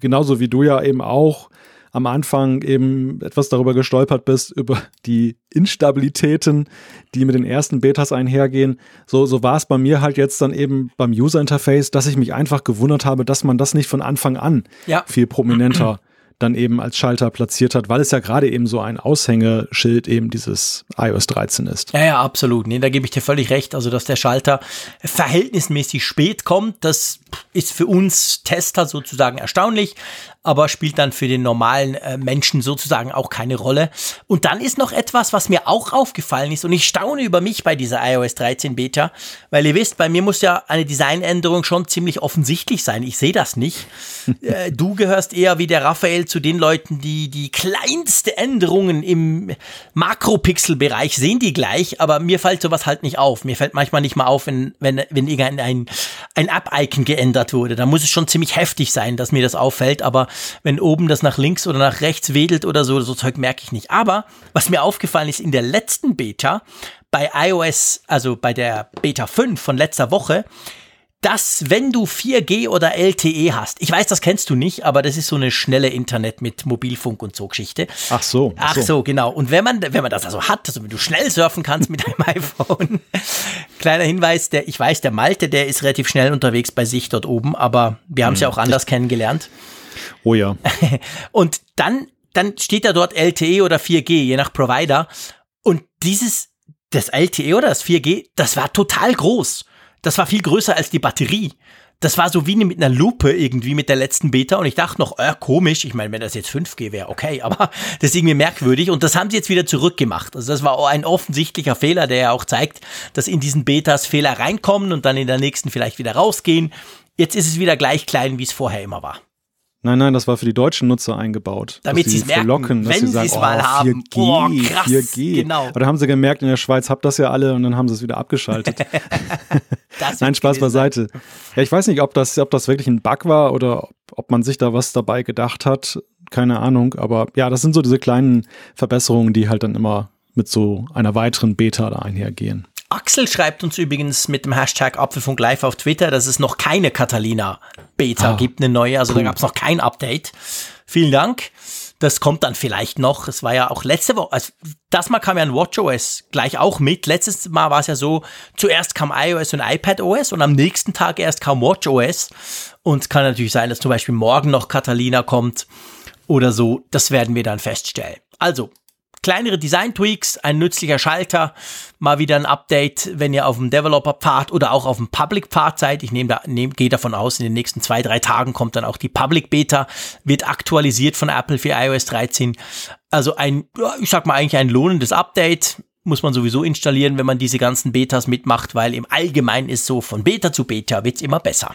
genauso wie du ja eben auch, am Anfang eben etwas darüber gestolpert bist, über die Instabilitäten, die mit den ersten Betas einhergehen. So, so war es bei mir halt jetzt dann eben beim User Interface, dass ich mich einfach gewundert habe, dass man das nicht von Anfang an ja. viel prominenter [CLEARS THROAT] dann eben als Schalter platziert hat, weil es ja gerade eben so ein Aushängeschild eben dieses iOS 13 ist. Ja, ja, absolut. Nee, da gebe ich dir völlig recht. Also, dass der Schalter verhältnismäßig spät kommt, das ist für uns Tester sozusagen erstaunlich aber spielt dann für den normalen äh, Menschen sozusagen auch keine Rolle. Und dann ist noch etwas, was mir auch aufgefallen ist und ich staune über mich bei dieser iOS 13 Beta, weil ihr wisst, bei mir muss ja eine Designänderung schon ziemlich offensichtlich sein. Ich sehe das nicht. [LAUGHS] äh, du gehörst eher wie der Raphael zu den Leuten, die die kleinste Änderungen im Makropixel-Bereich sehen die gleich, aber mir fällt sowas halt nicht auf. Mir fällt manchmal nicht mal auf, wenn, wenn, wenn irgendein ein App-Icon geändert wurde. Da muss es schon ziemlich heftig sein, dass mir das auffällt, aber wenn oben das nach links oder nach rechts wedelt oder so, so Zeug merke ich nicht. Aber was mir aufgefallen ist in der letzten Beta, bei iOS, also bei der Beta 5 von letzter Woche, dass wenn du 4G oder LTE hast, ich weiß, das kennst du nicht, aber das ist so eine schnelle Internet mit Mobilfunk und so Geschichte. Ach so. Ach so, so genau. Und wenn man, wenn man das also hat, also wenn du schnell surfen kannst mit deinem [LAUGHS] iPhone, kleiner Hinweis, der, ich weiß, der Malte, der ist relativ schnell unterwegs bei sich dort oben, aber wir haben es hm. ja auch anders kennengelernt. Oh ja. [LAUGHS] und dann, dann steht da dort LTE oder 4G, je nach Provider. Und dieses, das LTE oder das 4G, das war total groß. Das war viel größer als die Batterie. Das war so wie mit einer Lupe irgendwie mit der letzten Beta und ich dachte noch, äh, komisch, ich meine, wenn das jetzt 5G wäre, okay, aber [LAUGHS] das ist irgendwie merkwürdig und das haben sie jetzt wieder zurückgemacht. Also das war ein offensichtlicher Fehler, der ja auch zeigt, dass in diesen Betas Fehler reinkommen und dann in der nächsten vielleicht wieder rausgehen. Jetzt ist es wieder gleich klein, wie es vorher immer war. Nein, nein, das war für die deutschen Nutzer eingebaut. Damit sie es merken, wenn sie es mal oh, haben. 4G, oh, krass, 4G. Genau. Aber da haben sie gemerkt, in der Schweiz habt das ja alle und dann haben sie es wieder abgeschaltet. [LAUGHS] [LAUGHS] nein, Spaß beiseite. Ja, ich weiß nicht, ob das, ob das wirklich ein Bug war oder ob man sich da was dabei gedacht hat. Keine Ahnung. Aber ja, das sind so diese kleinen Verbesserungen, die halt dann immer mit so einer weiteren Beta da einhergehen. Axel schreibt uns übrigens mit dem Hashtag Apfelfunk Live auf Twitter, dass es noch keine Catalina Beta ah, gibt, eine neue. Also cool. da gab es noch kein Update. Vielen Dank. Das kommt dann vielleicht noch. Es war ja auch letzte Woche, also das Mal kam ja ein WatchOS gleich auch mit. Letztes Mal war es ja so, zuerst kam iOS und iPadOS und am nächsten Tag erst kam WatchOS. Und es kann natürlich sein, dass zum Beispiel morgen noch Catalina kommt oder so. Das werden wir dann feststellen. Also, kleinere Design-Tweaks, ein nützlicher Schalter, mal wieder ein Update, wenn ihr auf dem Developer-Pfad oder auch auf dem Public-Pfad seid. Ich nehme da, nehm, gehe davon aus, in den nächsten zwei, drei Tagen kommt dann auch die Public-Beta, wird aktualisiert von Apple für iOS 13. Also ein, ich sag mal eigentlich ein lohnendes Update. Muss man sowieso installieren, wenn man diese ganzen Betas mitmacht, weil im Allgemeinen ist so, von Beta zu Beta wird's immer besser.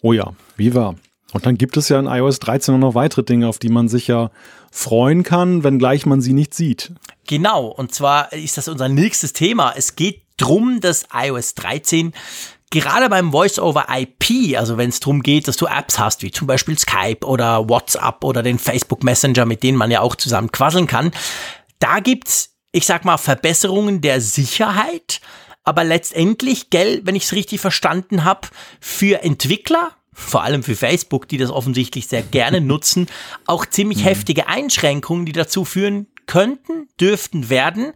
Oh ja, wie war. Und dann gibt es ja in iOS 13 noch weitere Dinge, auf die man sich ja freuen kann, wenngleich man sie nicht sieht. Genau, und zwar ist das unser nächstes Thema. Es geht drum, dass iOS 13 gerade beim Voice-over-IP, also wenn es darum geht, dass du Apps hast, wie zum Beispiel Skype oder WhatsApp oder den Facebook Messenger, mit denen man ja auch zusammen quasseln kann, da gibt's, ich sag mal, Verbesserungen der Sicherheit, aber letztendlich, gell, wenn ich es richtig verstanden habe, für Entwickler vor allem für Facebook, die das offensichtlich sehr gerne nutzen, auch ziemlich mhm. heftige Einschränkungen, die dazu führen könnten, dürften werden,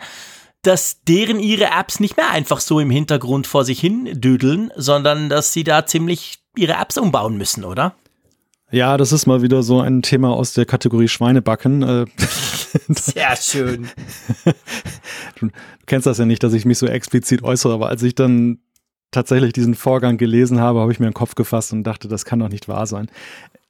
dass deren ihre Apps nicht mehr einfach so im Hintergrund vor sich hin düdeln, sondern dass sie da ziemlich ihre Apps umbauen müssen, oder? Ja, das ist mal wieder so ein Thema aus der Kategorie Schweinebacken. Äh, [LAUGHS] Sehr schön. [LAUGHS] Du kennst das ja nicht, dass ich mich so explizit äußere, aber als ich dann tatsächlich diesen Vorgang gelesen habe, habe ich mir den Kopf gefasst und dachte, das kann doch nicht wahr sein.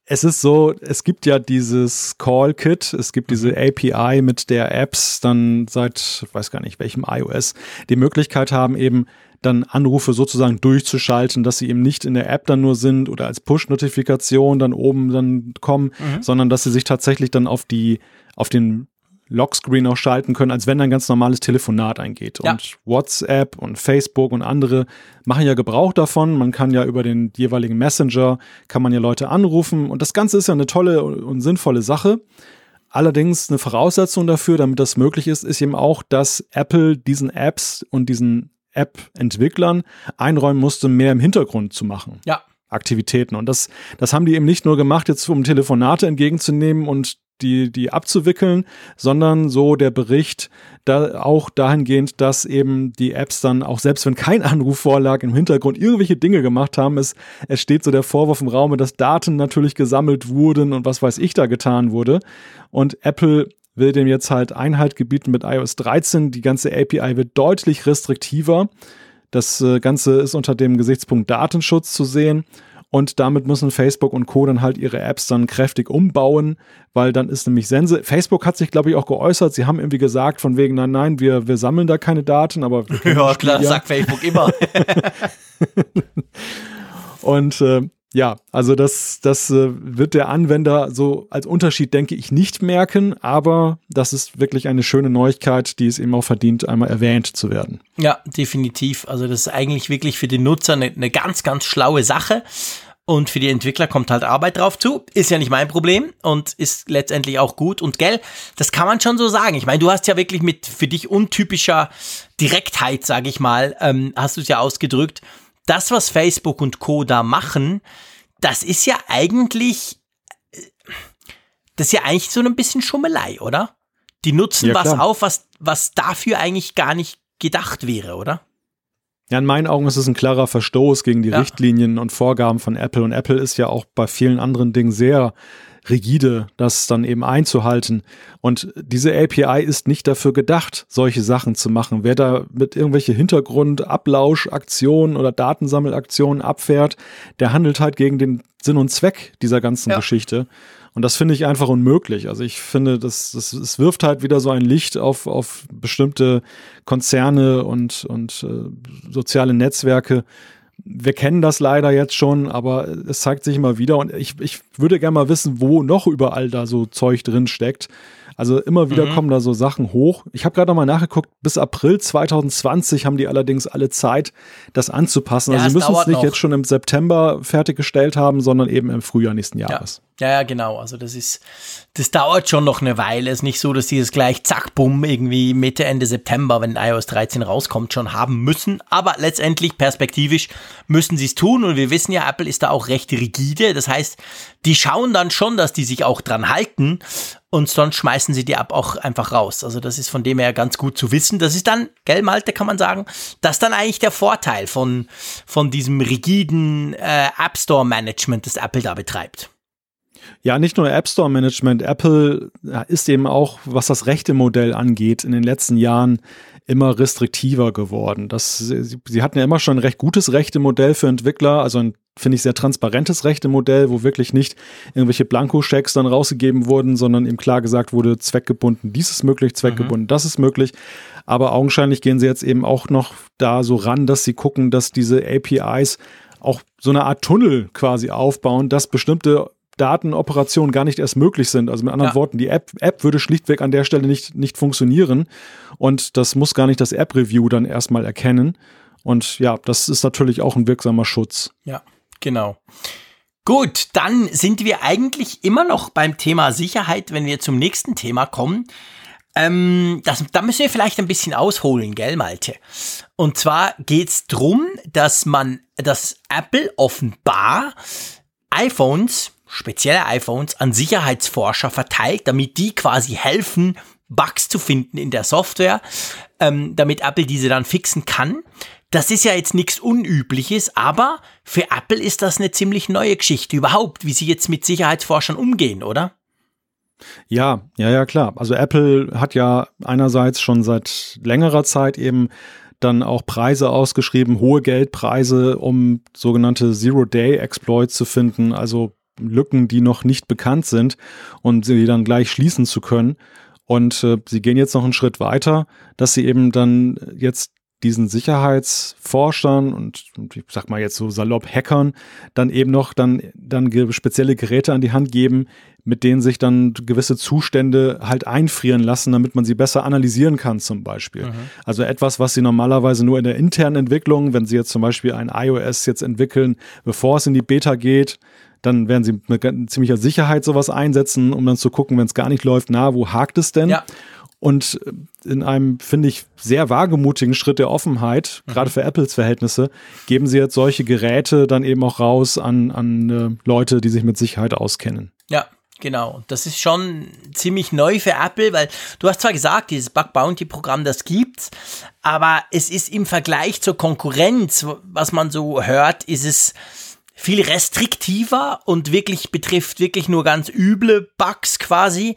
Es ist so, es gibt ja dieses Call-Kit, es gibt diese API, mit der Apps dann seit, ich weiß gar nicht welchem iOS, die Möglichkeit haben, eben dann Anrufe sozusagen durchzuschalten, dass sie eben nicht in der App dann nur sind oder als Push-Notifikation dann oben dann kommen, mhm. sondern dass sie sich tatsächlich dann auf die, auf den Lockscreen auch schalten können, als wenn ein ganz normales Telefonat eingeht. Ja. Und WhatsApp und Facebook und andere machen ja Gebrauch davon. Man kann ja über den jeweiligen Messenger, kann man ja Leute anrufen. Und das Ganze ist ja eine tolle und sinnvolle Sache. Allerdings eine Voraussetzung dafür, damit das möglich ist, ist eben auch, dass Apple diesen Apps und diesen App-Entwicklern einräumen musste, mehr im Hintergrund zu machen. Ja. Aktivitäten. Und das, das haben die eben nicht nur gemacht, jetzt um Telefonate entgegenzunehmen und die, die abzuwickeln, sondern so der Bericht da auch dahingehend, dass eben die Apps dann auch selbst wenn kein Anruf vorlag, im Hintergrund irgendwelche Dinge gemacht haben. Es, es steht so der Vorwurf im Raume, dass Daten natürlich gesammelt wurden und was weiß ich da getan wurde. Und Apple will dem jetzt halt Einhalt gebieten mit iOS 13. Die ganze API wird deutlich restriktiver. Das äh, Ganze ist unter dem Gesichtspunkt Datenschutz zu sehen. Und damit müssen Facebook und Co. dann halt ihre Apps dann kräftig umbauen, weil dann ist nämlich Sense. Facebook hat sich, glaube ich, auch geäußert. Sie haben irgendwie gesagt, von wegen, nein, nein, wir, wir sammeln da keine Daten, aber. [LAUGHS] ja, klar, ja. sagt Facebook immer. [LAUGHS] und äh, ja, also das, das äh, wird der Anwender so als Unterschied, denke ich, nicht merken, aber das ist wirklich eine schöne Neuigkeit, die es eben auch verdient, einmal erwähnt zu werden. Ja, definitiv. Also das ist eigentlich wirklich für den Nutzer eine, eine ganz, ganz schlaue Sache. Und für die Entwickler kommt halt Arbeit drauf zu. Ist ja nicht mein Problem und ist letztendlich auch gut. Und gell, das kann man schon so sagen. Ich meine, du hast ja wirklich mit für dich untypischer Direktheit, sage ich mal, ähm, hast du es ja ausgedrückt, das, was Facebook und Co. da machen, das ist ja eigentlich, das ist ja eigentlich so ein bisschen Schummelei, oder? Die nutzen ja, was auf, was, was dafür eigentlich gar nicht gedacht wäre, oder? Ja, in meinen Augen ist es ein klarer Verstoß gegen die ja. Richtlinien und Vorgaben von Apple. Und Apple ist ja auch bei vielen anderen Dingen sehr rigide, das dann eben einzuhalten. Und diese API ist nicht dafür gedacht, solche Sachen zu machen. Wer da mit irgendwelche Hintergrundablauschaktionen oder Datensammelaktionen abfährt, der handelt halt gegen den Sinn und Zweck dieser ganzen ja. Geschichte. Und das finde ich einfach unmöglich. Also ich finde, das, das, es wirft halt wieder so ein Licht auf, auf bestimmte Konzerne und, und äh, soziale Netzwerke, wir kennen das leider jetzt schon, aber es zeigt sich immer wieder und ich, ich würde gerne mal wissen, wo noch überall da so Zeug drin steckt. Also immer wieder mhm. kommen da so Sachen hoch. Ich habe gerade noch mal nachgeguckt, bis April 2020 haben die allerdings alle Zeit, das anzupassen. Ja, also sie müssen es nicht noch. jetzt schon im September fertiggestellt haben, sondern eben im Frühjahr nächsten Jahres. Ja. Ja, ja, genau. Also das ist, das dauert schon noch eine Weile. Es ist nicht so, dass sie es gleich zack, bumm, irgendwie Mitte, Ende September, wenn iOS 13 rauskommt, schon haben müssen. Aber letztendlich, perspektivisch, müssen sie es tun. Und wir wissen ja, Apple ist da auch recht rigide. Das heißt, die schauen dann schon, dass die sich auch dran halten. Und sonst schmeißen sie die App auch einfach raus. Also das ist von dem her ganz gut zu wissen. Das ist dann, gell, Malte, kann man sagen, das ist dann eigentlich der Vorteil von, von diesem rigiden äh, App Store Management, das Apple da betreibt. Ja, nicht nur App Store Management. Apple ist eben auch, was das rechte Modell angeht, in den letzten Jahren immer restriktiver geworden. Das, sie, sie hatten ja immer schon ein recht gutes rechte Modell für Entwickler, also ein finde ich sehr transparentes rechte Modell, wo wirklich nicht irgendwelche Blankoschecks dann rausgegeben wurden, sondern eben klar gesagt wurde, zweckgebunden, dies ist möglich, zweckgebunden, mhm. das ist möglich. Aber augenscheinlich gehen sie jetzt eben auch noch da so ran, dass sie gucken, dass diese APIs auch so eine Art Tunnel quasi aufbauen, dass bestimmte Datenoperationen gar nicht erst möglich sind. Also mit anderen ja. Worten, die App, App würde schlichtweg an der Stelle nicht, nicht funktionieren. Und das muss gar nicht das App-Review dann erstmal erkennen. Und ja, das ist natürlich auch ein wirksamer Schutz. Ja, genau. Gut, dann sind wir eigentlich immer noch beim Thema Sicherheit, wenn wir zum nächsten Thema kommen. Ähm, das, da müssen wir vielleicht ein bisschen ausholen, gell, Malte? Und zwar geht's drum, dass man, dass Apple offenbar iPhones spezielle iPhones an Sicherheitsforscher verteilt, damit die quasi helfen, Bugs zu finden in der Software, ähm, damit Apple diese dann fixen kann. Das ist ja jetzt nichts Unübliches, aber für Apple ist das eine ziemlich neue Geschichte überhaupt, wie sie jetzt mit Sicherheitsforschern umgehen, oder? Ja, ja, ja, klar. Also Apple hat ja einerseits schon seit längerer Zeit eben dann auch Preise ausgeschrieben, hohe Geldpreise, um sogenannte Zero-Day-Exploits zu finden, also Lücken, die noch nicht bekannt sind und sie dann gleich schließen zu können. Und äh, sie gehen jetzt noch einen Schritt weiter, dass sie eben dann jetzt diesen Sicherheitsforschern und, und ich sag mal jetzt so salopp Hackern dann eben noch dann, dann spezielle Geräte an die Hand geben, mit denen sich dann gewisse Zustände halt einfrieren lassen, damit man sie besser analysieren kann zum Beispiel. Mhm. Also etwas, was sie normalerweise nur in der internen Entwicklung, wenn sie jetzt zum Beispiel ein iOS jetzt entwickeln, bevor es in die Beta geht, dann werden sie mit ziemlicher Sicherheit sowas einsetzen, um dann zu gucken, wenn es gar nicht läuft, na, wo hakt es denn? Ja. Und in einem, finde ich, sehr wagemutigen Schritt der Offenheit, mhm. gerade für Apples Verhältnisse, geben sie jetzt solche Geräte dann eben auch raus an, an äh, Leute, die sich mit Sicherheit auskennen. Ja, Genau, das ist schon ziemlich neu für Apple, weil du hast zwar gesagt, dieses Bug Bounty Programm, das gibt's, aber es ist im Vergleich zur Konkurrenz, was man so hört, ist es viel restriktiver und wirklich betrifft wirklich nur ganz üble Bugs quasi.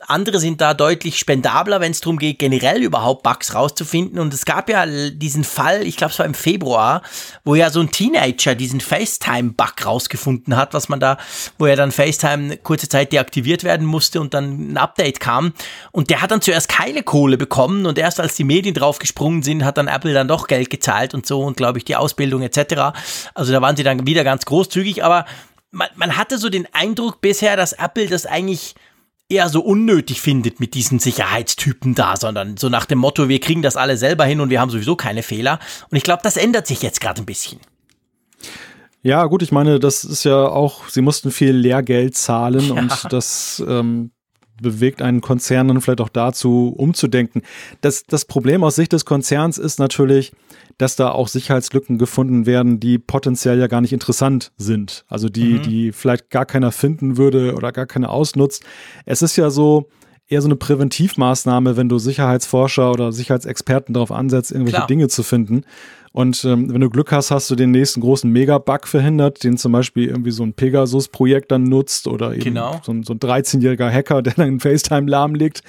Andere sind da deutlich spendabler, wenn es darum geht, generell überhaupt Bugs rauszufinden. Und es gab ja diesen Fall, ich glaube es war im Februar, wo ja so ein Teenager diesen FaceTime-Bug rausgefunden hat, was man da, wo ja dann FaceTime kurze Zeit deaktiviert werden musste und dann ein Update kam. Und der hat dann zuerst keine Kohle bekommen und erst als die Medien draufgesprungen sind, hat dann Apple dann doch Geld gezahlt und so und glaube ich die Ausbildung etc. Also da waren sie dann wieder ganz großzügig, aber man, man hatte so den Eindruck bisher, dass Apple das eigentlich eher so unnötig findet mit diesen Sicherheitstypen da, sondern so nach dem Motto, wir kriegen das alle selber hin und wir haben sowieso keine Fehler. Und ich glaube, das ändert sich jetzt gerade ein bisschen. Ja, gut, ich meine, das ist ja auch, sie mussten viel Lehrgeld zahlen [LAUGHS] ja. und das ähm, bewegt einen Konzern dann vielleicht auch dazu, umzudenken. Das, das Problem aus Sicht des Konzerns ist natürlich, dass da auch Sicherheitslücken gefunden werden, die potenziell ja gar nicht interessant sind. Also die, mhm. die vielleicht gar keiner finden würde oder gar keiner ausnutzt. Es ist ja so, eher so eine Präventivmaßnahme, wenn du Sicherheitsforscher oder Sicherheitsexperten darauf ansetzt, irgendwelche Klar. Dinge zu finden. Und ähm, wenn du Glück hast, hast du den nächsten großen Megabug verhindert, den zum Beispiel irgendwie so ein Pegasus-Projekt dann nutzt oder eben genau. so, ein, so ein 13-jähriger Hacker, [LAUGHS] der dann FaceTime lahmlegt.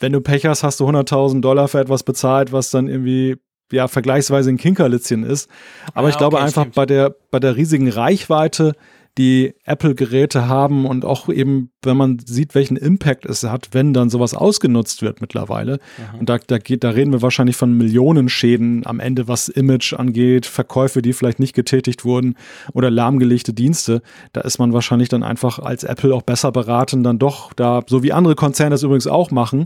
Wenn du Pech hast, hast du 100.000 Dollar für etwas bezahlt, was dann irgendwie ja vergleichsweise ein Kinkerlitzchen ist. Aber ja, ich glaube okay, einfach bei der, bei der riesigen Reichweite, die Apple-Geräte haben und auch eben, wenn man sieht, welchen Impact es hat, wenn dann sowas ausgenutzt wird mittlerweile. Mhm. Und da, da geht, da reden wir wahrscheinlich von Millionen Schäden am Ende, was Image angeht, Verkäufe, die vielleicht nicht getätigt wurden oder lahmgelegte Dienste. Da ist man wahrscheinlich dann einfach als Apple auch besser beraten, dann doch da, so wie andere Konzerne es übrigens auch machen,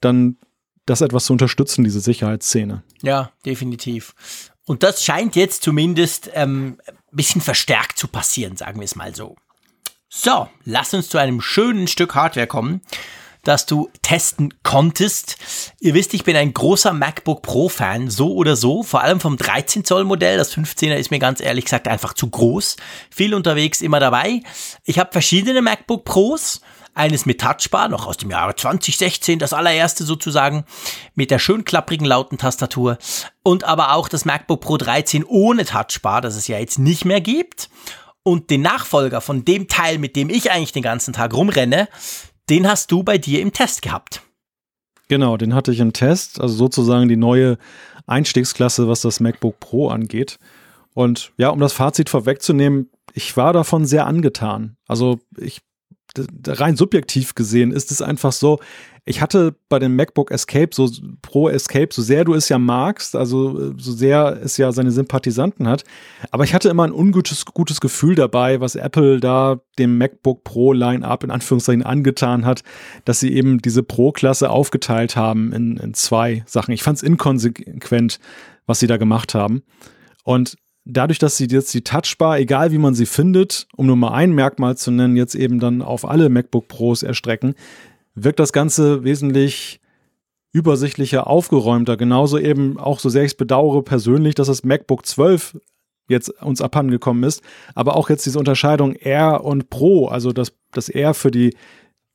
dann das etwas zu unterstützen, diese Sicherheitsszene. Ja, definitiv. Und das scheint jetzt zumindest ähm, bisschen verstärkt zu passieren, sagen wir es mal so. So, lass uns zu einem schönen Stück Hardware kommen, das du testen konntest. Ihr wisst, ich bin ein großer MacBook Pro Fan, so oder so, vor allem vom 13 Zoll Modell. Das 15er ist mir ganz ehrlich gesagt einfach zu groß. Viel unterwegs, immer dabei. Ich habe verschiedene MacBook Pros eines mit Touchbar, noch aus dem Jahre 2016, das allererste sozusagen, mit der schön klapprigen lauten Tastatur und aber auch das MacBook Pro 13 ohne Touchbar, das es ja jetzt nicht mehr gibt. Und den Nachfolger von dem Teil, mit dem ich eigentlich den ganzen Tag rumrenne, den hast du bei dir im Test gehabt. Genau, den hatte ich im Test, also sozusagen die neue Einstiegsklasse, was das MacBook Pro angeht. Und ja, um das Fazit vorwegzunehmen, ich war davon sehr angetan. Also ich rein subjektiv gesehen ist es einfach so, ich hatte bei dem MacBook Escape, so Pro Escape, so sehr du es ja magst, also so sehr es ja seine Sympathisanten hat, aber ich hatte immer ein ungutes gutes Gefühl dabei, was Apple da dem MacBook Pro Line-Up in Anführungszeichen angetan hat, dass sie eben diese Pro-Klasse aufgeteilt haben in, in zwei Sachen. Ich fand es inkonsequent, was sie da gemacht haben. Und dadurch, dass sie jetzt die Touchbar, egal wie man sie findet, um nur mal ein Merkmal zu nennen, jetzt eben dann auf alle MacBook Pros erstrecken, wirkt das Ganze wesentlich übersichtlicher, aufgeräumter. Genauso eben auch, so sehr ich es bedauere persönlich, dass das MacBook 12 jetzt uns abhandengekommen ist, aber auch jetzt diese Unterscheidung R und Pro, also das, das R für die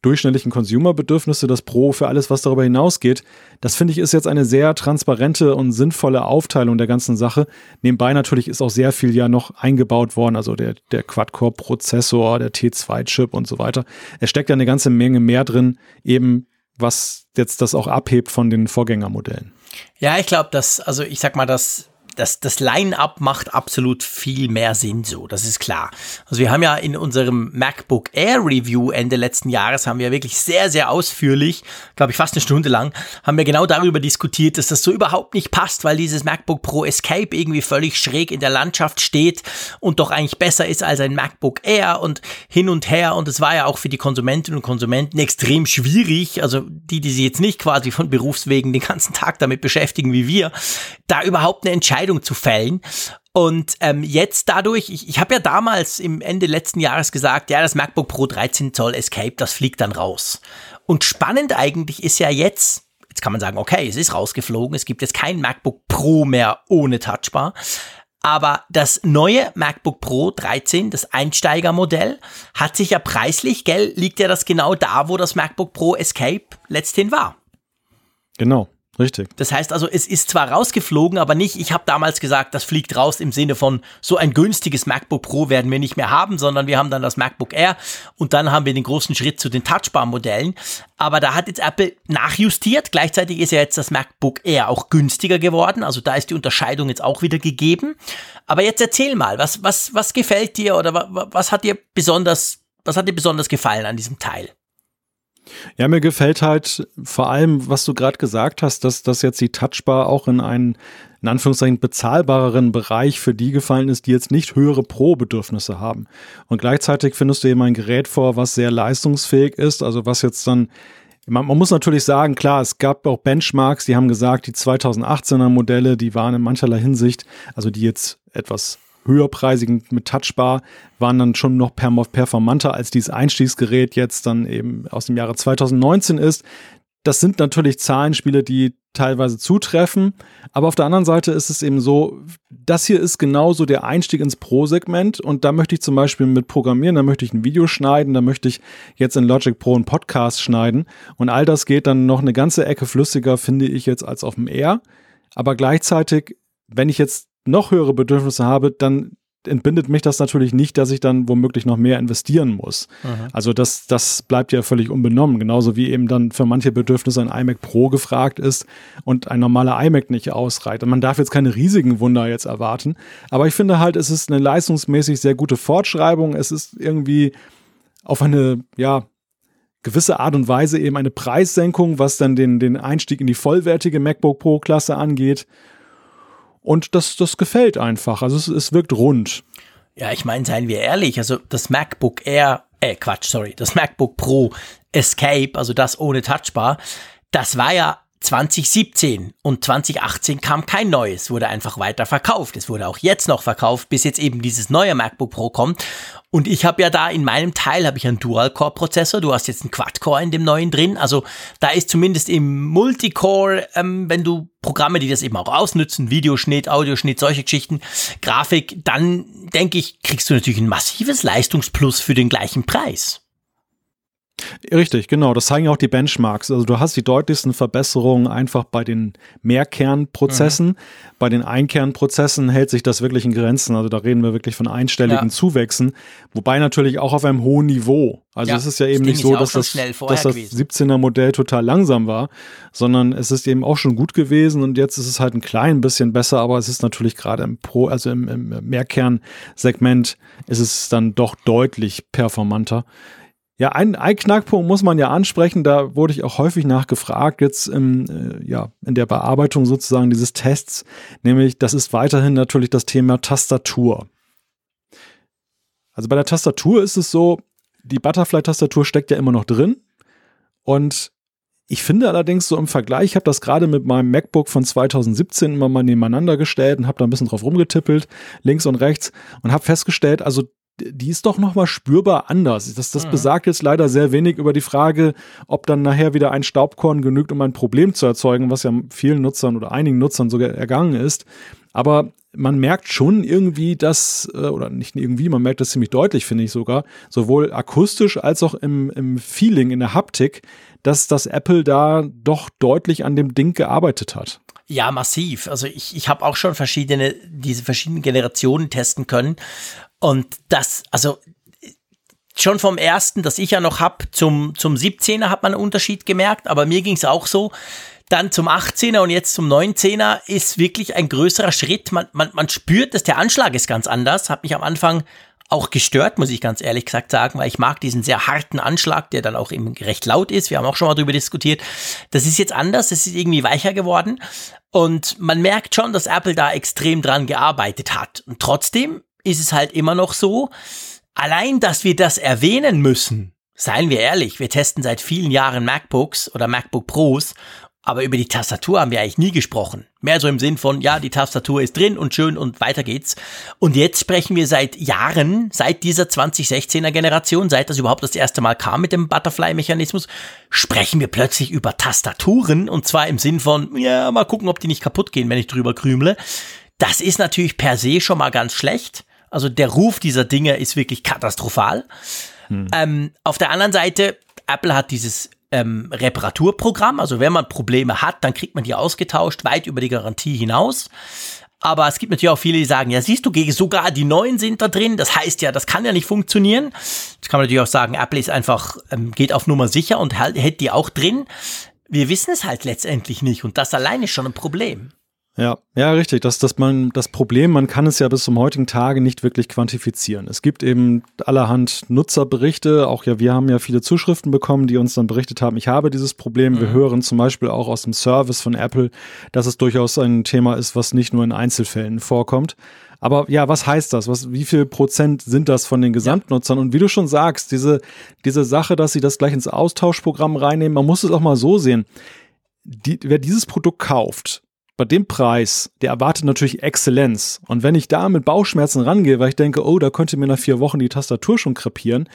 durchschnittlichen Consumer-Bedürfnisse, das Pro für alles, was darüber hinausgeht. Das finde ich ist jetzt eine sehr transparente und sinnvolle Aufteilung der ganzen Sache. Nebenbei natürlich ist auch sehr viel ja noch eingebaut worden, also der, der Quad-Core-Prozessor, der T2-Chip und so weiter. Es steckt ja eine ganze Menge mehr drin, eben was jetzt das auch abhebt von den Vorgängermodellen. Ja, ich glaube, dass, also ich sag mal, dass das, das Line-up macht absolut viel mehr Sinn so, das ist klar. Also wir haben ja in unserem MacBook Air Review Ende letzten Jahres haben wir wirklich sehr, sehr ausführlich, glaube ich fast eine Stunde lang, haben wir genau darüber diskutiert, dass das so überhaupt nicht passt, weil dieses MacBook Pro Escape irgendwie völlig schräg in der Landschaft steht und doch eigentlich besser ist als ein MacBook Air und hin und her und es war ja auch für die Konsumentinnen und Konsumenten extrem schwierig, also die, die sich jetzt nicht quasi von Berufswegen den ganzen Tag damit beschäftigen wie wir, da überhaupt eine Entscheidung zu fällen. Und ähm, jetzt dadurch, ich, ich habe ja damals im Ende letzten Jahres gesagt, ja, das MacBook Pro 13 Zoll Escape, das fliegt dann raus. Und spannend eigentlich ist ja jetzt, jetzt kann man sagen, okay, es ist rausgeflogen, es gibt jetzt kein MacBook Pro mehr ohne Touchbar. Aber das neue MacBook Pro 13, das Einsteigermodell, hat sich ja preislich, gell, liegt ja das genau da, wo das MacBook Pro Escape letzthin war. Genau. Richtig. Das heißt also, es ist zwar rausgeflogen, aber nicht, ich habe damals gesagt, das fliegt raus im Sinne von, so ein günstiges MacBook Pro werden wir nicht mehr haben, sondern wir haben dann das MacBook Air und dann haben wir den großen Schritt zu den Touchbar-Modellen. Aber da hat jetzt Apple nachjustiert. Gleichzeitig ist ja jetzt das MacBook Air auch günstiger geworden. Also da ist die Unterscheidung jetzt auch wieder gegeben. Aber jetzt erzähl mal, was, was, was gefällt dir oder was, was hat dir besonders, was hat dir besonders gefallen an diesem Teil? Ja, mir gefällt halt vor allem, was du gerade gesagt hast, dass, dass jetzt die Touchbar auch in einen, in Anführungszeichen, bezahlbareren Bereich für die gefallen ist, die jetzt nicht höhere Pro-Bedürfnisse haben. Und gleichzeitig findest du eben ein Gerät vor, was sehr leistungsfähig ist, also was jetzt dann man, man, muss natürlich sagen, klar, es gab auch Benchmarks, die haben gesagt, die 2018er Modelle, die waren in mancherlei Hinsicht, also die jetzt etwas höherpreisigen mit Touchbar waren dann schon noch performanter als dieses Einstiegsgerät jetzt dann eben aus dem Jahre 2019 ist. Das sind natürlich Zahlenspiele, die teilweise zutreffen, aber auf der anderen Seite ist es eben so, das hier ist genauso der Einstieg ins Pro-Segment und da möchte ich zum Beispiel mit programmieren, da möchte ich ein Video schneiden, da möchte ich jetzt in Logic Pro einen Podcast schneiden und all das geht dann noch eine ganze Ecke flüssiger, finde ich jetzt, als auf dem Air. Aber gleichzeitig, wenn ich jetzt noch höhere Bedürfnisse habe, dann entbindet mich das natürlich nicht, dass ich dann womöglich noch mehr investieren muss. Aha. Also das, das bleibt ja völlig unbenommen. Genauso wie eben dann für manche Bedürfnisse ein iMac Pro gefragt ist und ein normaler iMac nicht ausreicht. Und man darf jetzt keine riesigen Wunder jetzt erwarten. Aber ich finde halt, es ist eine leistungsmäßig sehr gute Fortschreibung. Es ist irgendwie auf eine, ja, gewisse Art und Weise eben eine Preissenkung, was dann den, den Einstieg in die vollwertige MacBook Pro Klasse angeht. Und das, das gefällt einfach. Also es, es wirkt rund. Ja, ich meine, seien wir ehrlich, also das MacBook Air, äh, Quatsch, sorry, das MacBook Pro Escape, also das ohne Touchbar, das war ja 2017 und 2018 kam kein neues, wurde einfach weiter verkauft. Es wurde auch jetzt noch verkauft, bis jetzt eben dieses neue MacBook Pro kommt. Und ich habe ja da in meinem Teil habe ich einen Dual-Core-Prozessor. Du hast jetzt einen Quad-Core in dem neuen drin. Also da ist zumindest im Multicore, ähm, wenn du Programme, die das eben auch ausnutzen, Videoschnitt, Audioschnitt, solche Geschichten, Grafik, dann denke ich, kriegst du natürlich ein massives Leistungsplus für den gleichen Preis. Richtig, genau. Das zeigen auch die Benchmarks. Also du hast die deutlichsten Verbesserungen einfach bei den Mehrkernprozessen. Mhm. Bei den Einkernprozessen hält sich das wirklich in Grenzen. Also da reden wir wirklich von einstelligen ja. Zuwächsen. Wobei natürlich auch auf einem hohen Niveau. Also ja, es ist ja eben nicht so, dass das, dass das 17er Modell total langsam war, sondern es ist eben auch schon gut gewesen und jetzt ist es halt ein klein bisschen besser, aber es ist natürlich gerade im Pro, also im, im Mehrkernsegment ist es dann doch deutlich performanter. Ja, ein, ein Knackpunkt muss man ja ansprechen, da wurde ich auch häufig nachgefragt, jetzt im, äh, ja, in der Bearbeitung sozusagen dieses Tests, nämlich das ist weiterhin natürlich das Thema Tastatur. Also bei der Tastatur ist es so, die Butterfly-Tastatur steckt ja immer noch drin. Und ich finde allerdings so im Vergleich, ich habe das gerade mit meinem MacBook von 2017 immer mal nebeneinander gestellt und habe da ein bisschen drauf rumgetippelt, links und rechts und habe festgestellt, also die ist doch nochmal spürbar anders. Das, das mhm. besagt jetzt leider sehr wenig über die Frage, ob dann nachher wieder ein Staubkorn genügt, um ein Problem zu erzeugen, was ja vielen Nutzern oder einigen Nutzern sogar ergangen ist. Aber man merkt schon irgendwie, dass, äh, oder nicht irgendwie, man merkt das ziemlich deutlich, finde ich sogar, sowohl akustisch als auch im, im Feeling, in der Haptik, dass das Apple da doch deutlich an dem Ding gearbeitet hat. Ja, massiv. Also ich, ich habe auch schon verschiedene, diese verschiedenen Generationen testen können. Und das, also schon vom ersten, das ich ja noch hab, zum, zum 17er hat man einen Unterschied gemerkt, aber mir ging es auch so. Dann zum 18er und jetzt zum 19er ist wirklich ein größerer Schritt. Man, man, man spürt, dass der Anschlag ist ganz anders. Hat mich am Anfang auch gestört, muss ich ganz ehrlich gesagt sagen, weil ich mag diesen sehr harten Anschlag, der dann auch eben recht laut ist. Wir haben auch schon mal darüber diskutiert. Das ist jetzt anders, das ist irgendwie weicher geworden. Und man merkt schon, dass Apple da extrem dran gearbeitet hat. Und trotzdem ist es halt immer noch so, allein, dass wir das erwähnen müssen, seien wir ehrlich, wir testen seit vielen Jahren MacBooks oder MacBook Pros Aber über die Tastatur haben wir eigentlich nie gesprochen. Mehr so im Sinn von, ja, die Tastatur ist drin und schön und weiter geht's. Und jetzt sprechen wir seit Jahren, seit dieser 2016er Generation, seit das überhaupt das erste Mal kam mit dem Butterfly-Mechanismus, sprechen wir plötzlich über Tastaturen und zwar im Sinn von, ja, mal gucken, ob die nicht kaputt gehen, wenn ich drüber krümle. Das ist natürlich per se schon mal ganz schlecht. Also der Ruf dieser Dinge ist wirklich katastrophal. Hm. Ähm, auf der anderen Seite, Apple hat dieses ähm, Reparaturprogramm. Also wenn man Probleme hat, dann kriegt man die ausgetauscht, weit über die Garantie hinaus. Aber es gibt natürlich auch viele, die sagen, ja, siehst du, sogar die neuen sind da drin. Das heißt ja, das kann ja nicht funktionieren. Das kann man natürlich auch sagen, Apple ist einfach, ähm, geht auf Nummer sicher und hält die auch drin. Wir wissen es halt letztendlich nicht und das allein ist schon ein Problem. Ja, ja, richtig. Das, das, man, das Problem, man kann es ja bis zum heutigen Tage nicht wirklich quantifizieren. Es gibt eben allerhand Nutzerberichte, auch ja, wir haben ja viele Zuschriften bekommen, die uns dann berichtet haben, ich habe dieses Problem. Mhm. Wir hören zum Beispiel auch aus dem Service von Apple, dass es durchaus ein Thema ist, was nicht nur in Einzelfällen vorkommt. Aber ja, was heißt das? Was, wie viel Prozent sind das von den Gesamtnutzern? Und wie du schon sagst, diese, diese Sache, dass sie das gleich ins Austauschprogramm reinnehmen, man muss es auch mal so sehen. Die, wer dieses Produkt kauft, bei dem Preis, der erwartet natürlich Exzellenz. Und wenn ich da mit Bauchschmerzen rangehe, weil ich denke, oh, da könnte mir nach vier Wochen die Tastatur schon krepieren,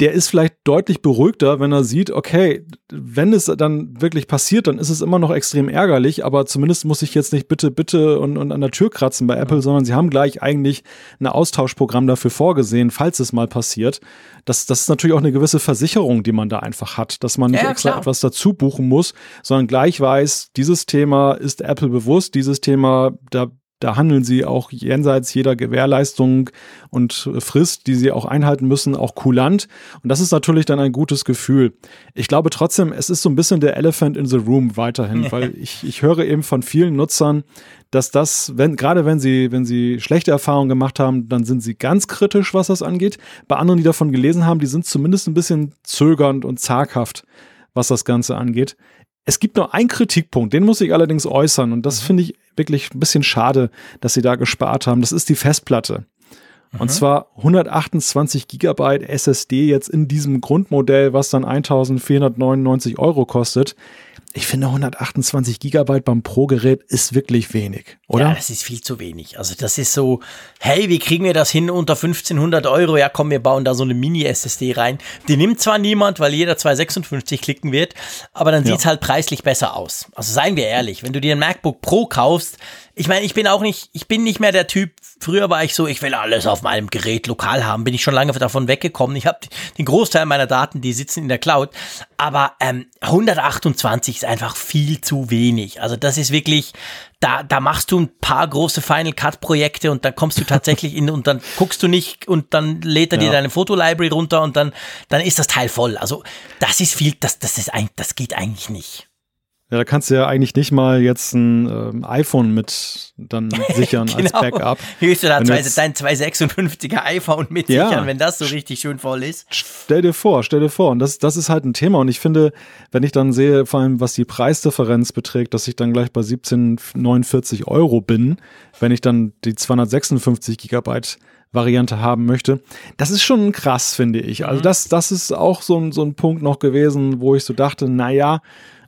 der ist vielleicht deutlich beruhigter, wenn er sieht, okay, wenn es dann wirklich passiert, dann ist es immer noch extrem ärgerlich, aber zumindest muss ich jetzt nicht bitte, bitte und, und an der Tür kratzen bei Apple, ja. sondern sie haben gleich eigentlich ein Austauschprogramm dafür vorgesehen, falls es mal passiert. Das, das ist natürlich auch eine gewisse Versicherung, die man da einfach hat, dass man nicht ja, extra klar. etwas dazu buchen muss, sondern gleich weiß, dieses Thema ist Apple bewusst, dieses Thema, da da handeln sie auch jenseits jeder Gewährleistung und Frist, die sie auch einhalten müssen, auch kulant. Und das ist natürlich dann ein gutes Gefühl. Ich glaube trotzdem, es ist so ein bisschen der Elephant in the Room weiterhin, weil ich, ich höre eben von vielen Nutzern, dass das, wenn, gerade wenn sie, wenn sie schlechte Erfahrungen gemacht haben, dann sind sie ganz kritisch, was das angeht. Bei anderen, die davon gelesen haben, die sind zumindest ein bisschen zögernd und zaghaft, was das Ganze angeht. Es gibt nur einen Kritikpunkt, den muss ich allerdings äußern und das mhm. finde ich wirklich ein bisschen schade, dass sie da gespart haben. Das ist die Festplatte. Mhm. Und zwar 128 Gigabyte SSD jetzt in diesem Grundmodell, was dann 1499 Euro kostet ich finde 128 Gigabyte beim Pro-Gerät ist wirklich wenig, oder? Ja, das ist viel zu wenig. Also das ist so, hey, wie kriegen wir das hin unter 1500 Euro? Ja, komm, wir bauen da so eine Mini-SSD rein. Die nimmt zwar niemand, weil jeder 256 klicken wird, aber dann ja. sieht's halt preislich besser aus. Also seien wir ehrlich, wenn du dir ein MacBook Pro kaufst, ich meine, ich bin auch nicht, ich bin nicht mehr der Typ, früher war ich so, ich will alles auf meinem Gerät lokal haben, bin ich schon lange davon weggekommen. Ich habe den Großteil meiner Daten, die sitzen in der Cloud, aber ähm, 128 ist einfach viel zu wenig. Also das ist wirklich, da, da machst du ein paar große Final Cut Projekte und dann kommst du [LAUGHS] tatsächlich in und dann guckst du nicht und dann lädt er ja. dir deine Fotolibrary runter und dann, dann ist das Teil voll. Also das ist viel, das, das ist ein, das geht eigentlich nicht. Ja, da kannst du ja eigentlich nicht mal jetzt ein ähm, iPhone mit dann [LAUGHS] sichern genau. als Backup. Hilfst du da zwei, dein 256er iPhone mit ja, sichern, wenn das so richtig schön voll ist? Stell dir vor, stell dir vor. Und das, das ist halt ein Thema. Und ich finde, wenn ich dann sehe, vor allem was die Preisdifferenz beträgt, dass ich dann gleich bei 17,49 Euro bin, wenn ich dann die 256 Gigabyte Variante haben möchte. Das ist schon krass, finde ich. Also mhm. das, das ist auch so ein, so ein Punkt noch gewesen, wo ich so dachte, na ja,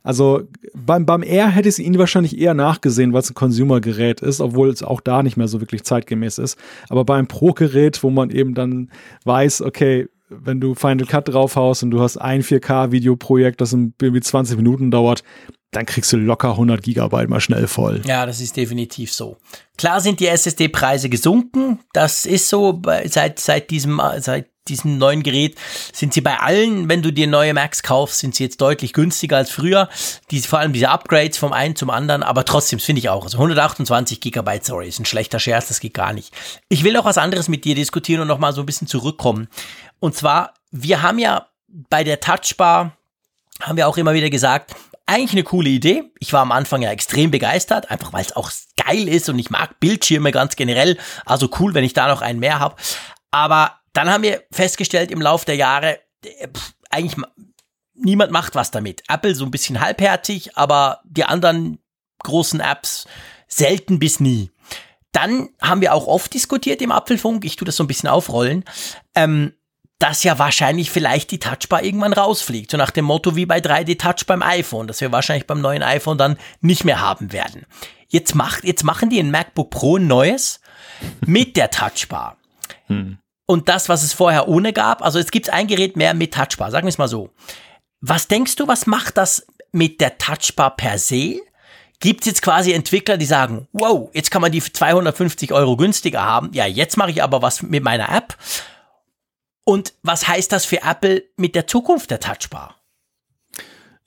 also beim, beim R hätte ich ihn wahrscheinlich eher nachgesehen, weil es ein Consumer-Gerät ist, obwohl es auch da nicht mehr so wirklich zeitgemäß ist. Aber beim Pro-Gerät, wo man eben dann weiß, okay, wenn du Final Cut draufhaust und du hast ein 4K-Videoprojekt, das irgendwie 20 Minuten dauert, dann kriegst du locker 100 Gigabyte mal schnell voll. Ja, das ist definitiv so. Klar sind die SSD-Preise gesunken. Das ist so seit, seit diesem, seit diesem neuen Gerät sind sie bei allen, wenn du dir neue Macs kaufst, sind sie jetzt deutlich günstiger als früher. Die, vor allem diese Upgrades vom einen zum anderen, aber trotzdem, finde ich auch. Also 128 Gigabyte, sorry, ist ein schlechter Scherz, das geht gar nicht. Ich will auch was anderes mit dir diskutieren und nochmal so ein bisschen zurückkommen. Und zwar, wir haben ja bei der Touchbar, haben wir auch immer wieder gesagt, eigentlich eine coole Idee. Ich war am Anfang ja extrem begeistert, einfach weil es auch geil ist und ich mag Bildschirme ganz generell. Also cool, wenn ich da noch einen mehr habe. Aber dann haben wir festgestellt im Laufe der Jahre, äh, pff, eigentlich niemand macht was damit. Apple so ein bisschen halbherzig, aber die anderen großen Apps selten bis nie. Dann haben wir auch oft diskutiert im Apfelfunk, ich tue das so ein bisschen aufrollen, ähm, dass ja wahrscheinlich vielleicht die Touchbar irgendwann rausfliegt. So nach dem Motto wie bei 3D Touch beim iPhone, dass wir wahrscheinlich beim neuen iPhone dann nicht mehr haben werden. Jetzt, macht, jetzt machen die ein MacBook Pro ein neues mit der Touchbar. Hm. Und das, was es vorher ohne gab, also jetzt gibt es ein Gerät mehr mit Touchbar, sagen wir es mal so. Was denkst du, was macht das mit der Touchbar per se? Gibt es jetzt quasi Entwickler, die sagen, wow, jetzt kann man die für 250 Euro günstiger haben. Ja, jetzt mache ich aber was mit meiner App. Und was heißt das für Apple mit der Zukunft der Touchbar?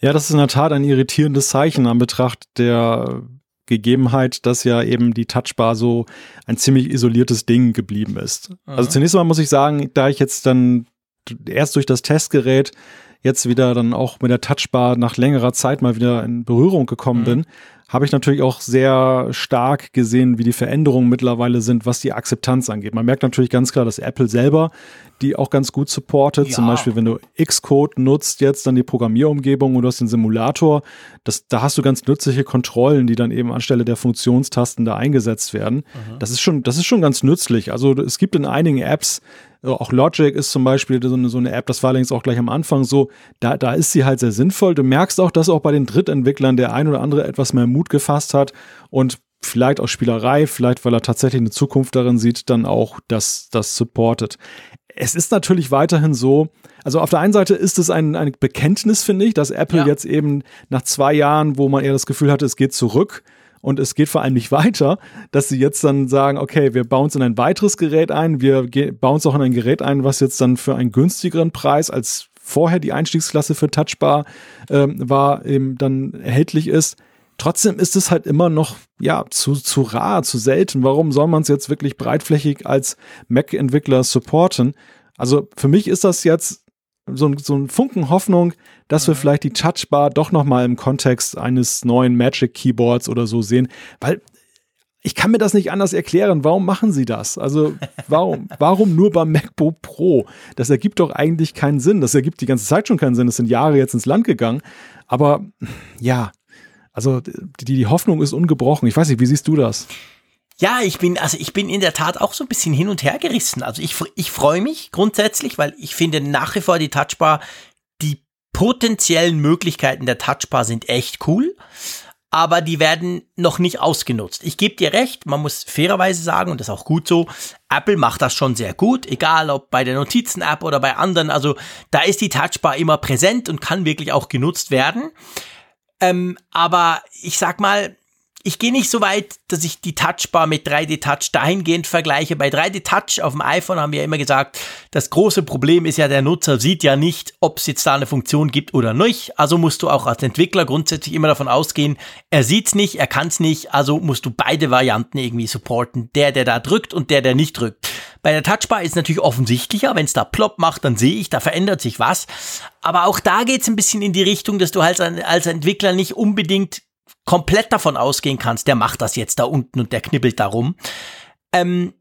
Ja, das ist in der Tat ein irritierendes Zeichen an Betracht der Gegebenheit, dass ja eben die Touchbar so ein ziemlich isoliertes Ding geblieben ist. Mhm. Also zunächst mal muss ich sagen, da ich jetzt dann erst durch das Testgerät jetzt wieder dann auch mit der Touchbar nach längerer Zeit mal wieder in Berührung gekommen mhm. bin, habe ich natürlich auch sehr stark gesehen, wie die Veränderungen mittlerweile sind, was die Akzeptanz angeht. Man merkt natürlich ganz klar, dass Apple selber die auch ganz gut supportet. Ja. Zum Beispiel, wenn du Xcode nutzt, jetzt dann die Programmierumgebung und du hast den Simulator, das, da hast du ganz nützliche Kontrollen, die dann eben anstelle der Funktionstasten da eingesetzt werden. Mhm. Das ist schon, das ist schon ganz nützlich. Also es gibt in einigen Apps, auch Logic ist zum Beispiel so eine, so eine App, das war längst auch gleich am Anfang so, da, da ist sie halt sehr sinnvoll. Du merkst auch, dass auch bei den Drittentwicklern der ein oder andere etwas mehr Mut gefasst hat und vielleicht aus Spielerei, vielleicht weil er tatsächlich eine Zukunft darin sieht, dann auch das, das supportet. Es ist natürlich weiterhin so, also auf der einen Seite ist es ein, ein Bekenntnis, finde ich, dass Apple ja. jetzt eben nach zwei Jahren, wo man eher das Gefühl hatte, es geht zurück, und es geht vor allem nicht [LAUGHS] weiter, dass sie jetzt dann sagen, okay, wir bauen es in ein weiteres Gerät ein, wir bauen es auch in ein Gerät ein, was jetzt dann für einen günstigeren Preis als vorher die Einstiegsklasse für Touchbar ähm, war, eben dann erhältlich ist. Trotzdem ist es halt immer noch ja zu, zu rar, zu selten. Warum soll man es jetzt wirklich breitflächig als Mac-Entwickler supporten? Also für mich ist das jetzt so, so ein Funken Hoffnung, dass wir mhm. vielleicht die Touchbar doch noch mal im Kontext eines neuen Magic Keyboards oder so sehen, weil ich kann mir das nicht anders erklären. Warum machen sie das? Also [LAUGHS] warum, warum nur beim MacBook Pro? Das ergibt doch eigentlich keinen Sinn. Das ergibt die ganze Zeit schon keinen Sinn. Das sind Jahre jetzt ins Land gegangen. Aber ja, also die, die Hoffnung ist ungebrochen. Ich weiß nicht, wie siehst du das? Ja, ich bin, also ich bin in der Tat auch so ein bisschen hin und her gerissen. Also ich, ich freue mich grundsätzlich, weil ich finde nach wie vor die Touchbar, potenziellen Möglichkeiten der Touchbar sind echt cool, aber die werden noch nicht ausgenutzt. Ich gebe dir recht, man muss fairerweise sagen, und das ist auch gut so, Apple macht das schon sehr gut, egal ob bei der Notizen-App oder bei anderen. Also da ist die Touchbar immer präsent und kann wirklich auch genutzt werden. Ähm, aber ich sag mal, ich gehe nicht so weit, dass ich die Touchbar mit 3D Touch dahingehend vergleiche. Bei 3D Touch auf dem iPhone haben wir ja immer gesagt, das große Problem ist ja, der Nutzer sieht ja nicht, ob es jetzt da eine Funktion gibt oder nicht. Also musst du auch als Entwickler grundsätzlich immer davon ausgehen, er sieht's nicht, er kann's nicht, also musst du beide Varianten irgendwie supporten. Der, der da drückt und der, der nicht drückt. Bei der Touchbar ist natürlich offensichtlicher, wenn es da plopp macht, dann sehe ich, da verändert sich was. Aber auch da geht's ein bisschen in die Richtung, dass du halt als Entwickler nicht unbedingt komplett davon ausgehen kannst, der macht das jetzt da unten und der knibbelt darum. Ähm,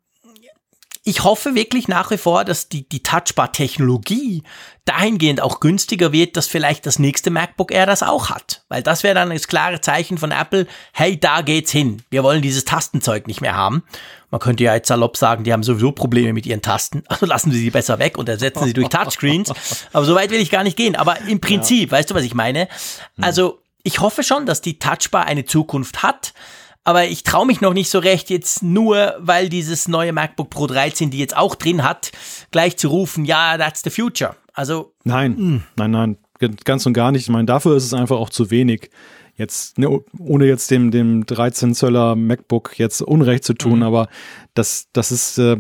ich hoffe wirklich nach wie vor, dass die, die Touchbar-Technologie dahingehend auch günstiger wird, dass vielleicht das nächste MacBook Air das auch hat. Weil das wäre dann das klare Zeichen von Apple, hey, da geht's hin. Wir wollen dieses Tastenzeug nicht mehr haben. Man könnte ja jetzt salopp sagen, die haben sowieso Probleme mit ihren Tasten. [LAUGHS] Also lassen Sie sie besser weg und ersetzen sie durch Touchscreens. [LAUGHS] Aber so weit will ich gar nicht gehen. Aber im Prinzip, ja. weißt du, was ich meine? Also ich hoffe schon, dass die Touchbar eine Zukunft hat. Aber ich traue mich noch nicht so recht, jetzt nur, weil dieses neue MacBook Pro 13 die jetzt auch drin hat, gleich zu rufen, ja, that's the future. Also. Nein, mh. Hm. nein, nein, ganz und gar nicht. Ich meine, dafür ist es einfach auch zu wenig. Jetzt, ne, ohne jetzt dem, dem 13 Zöller MacBook jetzt Unrecht zu tun, mhm. aber das, das ist, äh,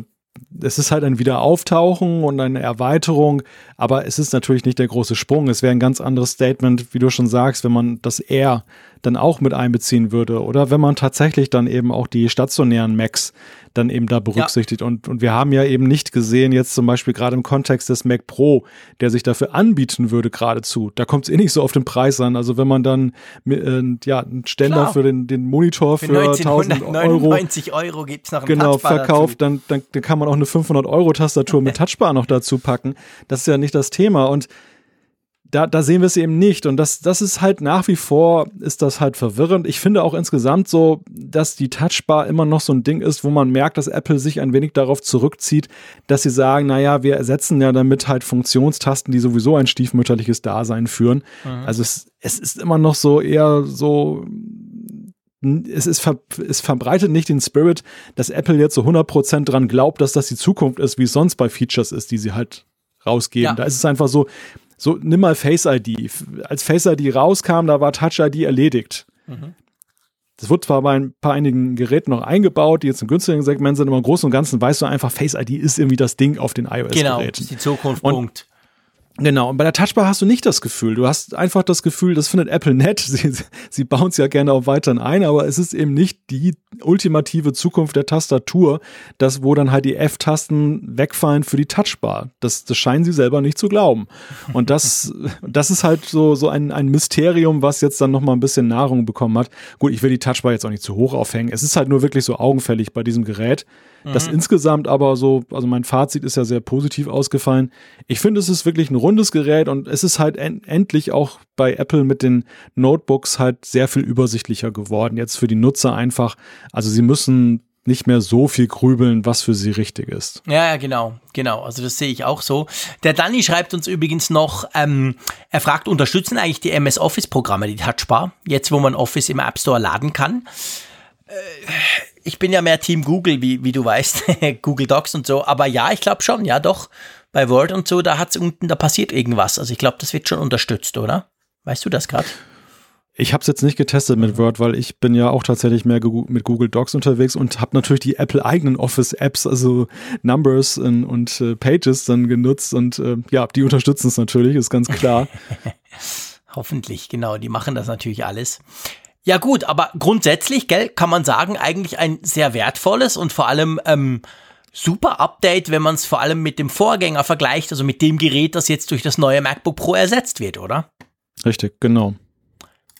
es ist halt ein Wiederauftauchen und eine Erweiterung, aber es ist natürlich nicht der große Sprung. Es wäre ein ganz anderes Statement, wie du schon sagst, wenn man das R dann auch mit einbeziehen würde oder wenn man tatsächlich dann eben auch die stationären Macs dann eben da berücksichtigt. Ja. Und, und wir haben ja eben nicht gesehen, jetzt zum Beispiel gerade im Kontext des Mac Pro, der sich dafür anbieten würde geradezu. Da kommt es eh nicht so auf den Preis an. Also wenn man dann äh, ja, einen Ständer Klar. für den, den Monitor für, für 1000 Euro, Euro gibt's noch genau, verkauft, dann, dann, dann kann man auch eine 500 Euro Tastatur mit [LAUGHS] Touchbar noch dazu packen. Das ist ja nicht das Thema. Und da, da sehen wir es eben nicht. Und das, das ist halt nach wie vor, ist das halt verwirrend. Ich finde auch insgesamt so, dass die Touchbar immer noch so ein Ding ist, wo man merkt, dass Apple sich ein wenig darauf zurückzieht, dass sie sagen, naja, wir ersetzen ja damit halt Funktionstasten, die sowieso ein stiefmütterliches Dasein führen. Mhm. Also es, es ist immer noch so eher so, es, ist ver, es verbreitet nicht den Spirit, dass Apple jetzt so 100% dran glaubt, dass das die Zukunft ist, wie es sonst bei Features ist, die sie halt rausgeben. Ja. Da ist es einfach so, so nimm mal Face ID. Als Face ID rauskam, da war Touch ID erledigt. Mhm. Das wird zwar bei ein paar einigen Geräten noch eingebaut, die jetzt im günstigen Segment sind, aber im Großen und Ganzen weißt du einfach, Face ID ist irgendwie das Ding auf den iOS-Geräten. Genau, ist die Zukunft, und, Punkt. Genau, und bei der Touchbar hast du nicht das Gefühl. Du hast einfach das Gefühl, das findet Apple nett. [LAUGHS] Sie, sie bauen es ja gerne auch weiterhin ein, aber es ist eben nicht die ultimative Zukunft der Tastatur, das, wo dann halt die F-Tasten wegfallen für die Touchbar. Das, das scheinen sie selber nicht zu glauben. Und das, [LAUGHS] das ist halt so, so ein, ein Mysterium, was jetzt dann nochmal ein bisschen Nahrung bekommen hat. Gut, ich will die Touchbar jetzt auch nicht zu hoch aufhängen. Es ist halt nur wirklich so augenfällig bei diesem Gerät. Das mhm. insgesamt aber so, also mein Fazit ist ja sehr positiv ausgefallen. Ich finde, es ist wirklich ein rundes Gerät und es ist halt en endlich auch bei Apple mit den Notebooks halt sehr viel übersichtlicher geworden. Jetzt für die Nutzer einfach. Also sie müssen nicht mehr so viel grübeln, was für sie richtig ist. Ja, genau, genau. Also das sehe ich auch so. Der Danny schreibt uns übrigens noch, ähm, er fragt, unterstützen eigentlich die MS Office Programme die Touchbar, jetzt wo man Office im App Store laden kann? Äh, ich bin ja mehr Team Google, wie, wie du weißt, [LAUGHS] Google Docs und so. Aber ja, ich glaube schon, ja doch. Bei Word und so, da hat's unten, da passiert irgendwas. Also ich glaube, das wird schon unterstützt, oder? Weißt du das gerade? Ich habe es jetzt nicht getestet mit Word, weil ich bin ja auch tatsächlich mehr mit Google Docs unterwegs und habe natürlich die Apple eigenen Office-Apps, also Numbers und, und äh, Pages dann genutzt und äh, ja, die unterstützen es natürlich, ist ganz klar. [LAUGHS] Hoffentlich, genau, die machen das natürlich alles. Ja gut, aber grundsätzlich, gell, kann man sagen, eigentlich ein sehr wertvolles und vor allem ähm, super Update, wenn man es vor allem mit dem Vorgänger vergleicht, also mit dem Gerät, das jetzt durch das neue MacBook Pro ersetzt wird, oder? Richtig, genau.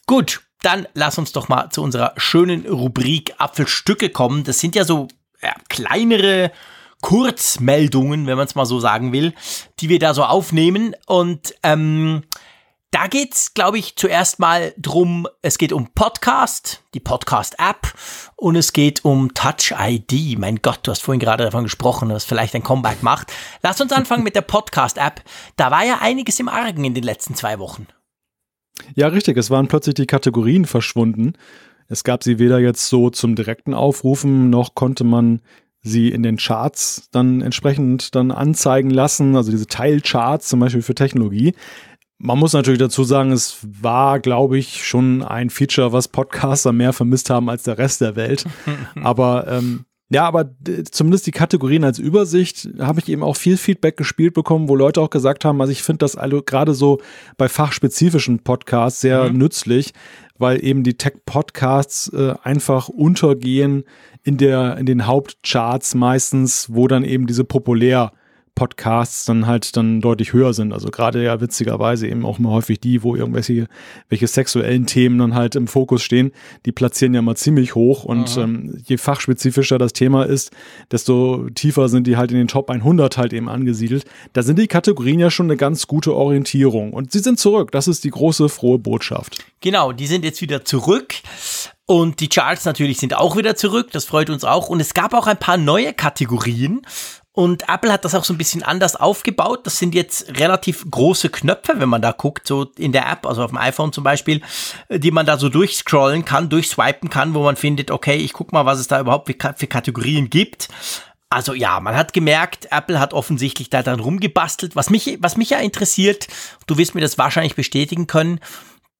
Gut, dann lass uns doch mal zu unserer schönen Rubrik Apfelstücke kommen. Das sind ja so ja, kleinere Kurzmeldungen, wenn man es mal so sagen will, die wir da so aufnehmen. Und ähm, da geht's, glaube ich, zuerst mal drum, es geht um Podcast, die Podcast-App und es geht um Touch ID. Mein Gott, du hast vorhin gerade davon gesprochen, dass vielleicht ein Comeback macht. Lass uns anfangen mit der Podcast-App. Da war ja einiges im Argen in den letzten zwei Wochen. Ja, richtig. Es waren plötzlich die Kategorien verschwunden. Es gab sie weder jetzt so zum direkten Aufrufen, noch konnte man sie in den Charts dann entsprechend dann anzeigen lassen, also diese Teilcharts zum Beispiel für Technologie. Man muss natürlich dazu sagen, es war, glaube ich, schon ein Feature, was Podcaster mehr vermisst haben als der Rest der Welt. [LAUGHS] aber ähm, ja, aber zumindest die Kategorien als Übersicht habe ich eben auch viel Feedback gespielt bekommen, wo Leute auch gesagt haben, also ich finde das also gerade so bei fachspezifischen Podcasts sehr mhm. nützlich, weil eben die Tech-Podcasts äh, einfach untergehen in der in den Hauptcharts meistens, wo dann eben diese populär Podcasts dann halt dann deutlich höher sind. Also gerade ja witzigerweise eben auch mal häufig die, wo irgendwelche welche sexuellen Themen dann halt im Fokus stehen, die platzieren ja mal ziemlich hoch und ähm, je fachspezifischer das Thema ist, desto tiefer sind die halt in den Top 100 halt eben angesiedelt. Da sind die Kategorien ja schon eine ganz gute Orientierung und sie sind zurück. Das ist die große frohe Botschaft. Genau, die sind jetzt wieder zurück. Und die Charts natürlich sind auch wieder zurück, das freut uns auch. Und es gab auch ein paar neue Kategorien. Und Apple hat das auch so ein bisschen anders aufgebaut. Das sind jetzt relativ große Knöpfe, wenn man da guckt, so in der App, also auf dem iPhone zum Beispiel, die man da so durchscrollen kann, durchswipen kann, wo man findet, okay, ich guck mal, was es da überhaupt für Kategorien gibt. Also ja, man hat gemerkt, Apple hat offensichtlich da dann rumgebastelt. Was mich, was mich ja interessiert, du wirst mir das wahrscheinlich bestätigen können,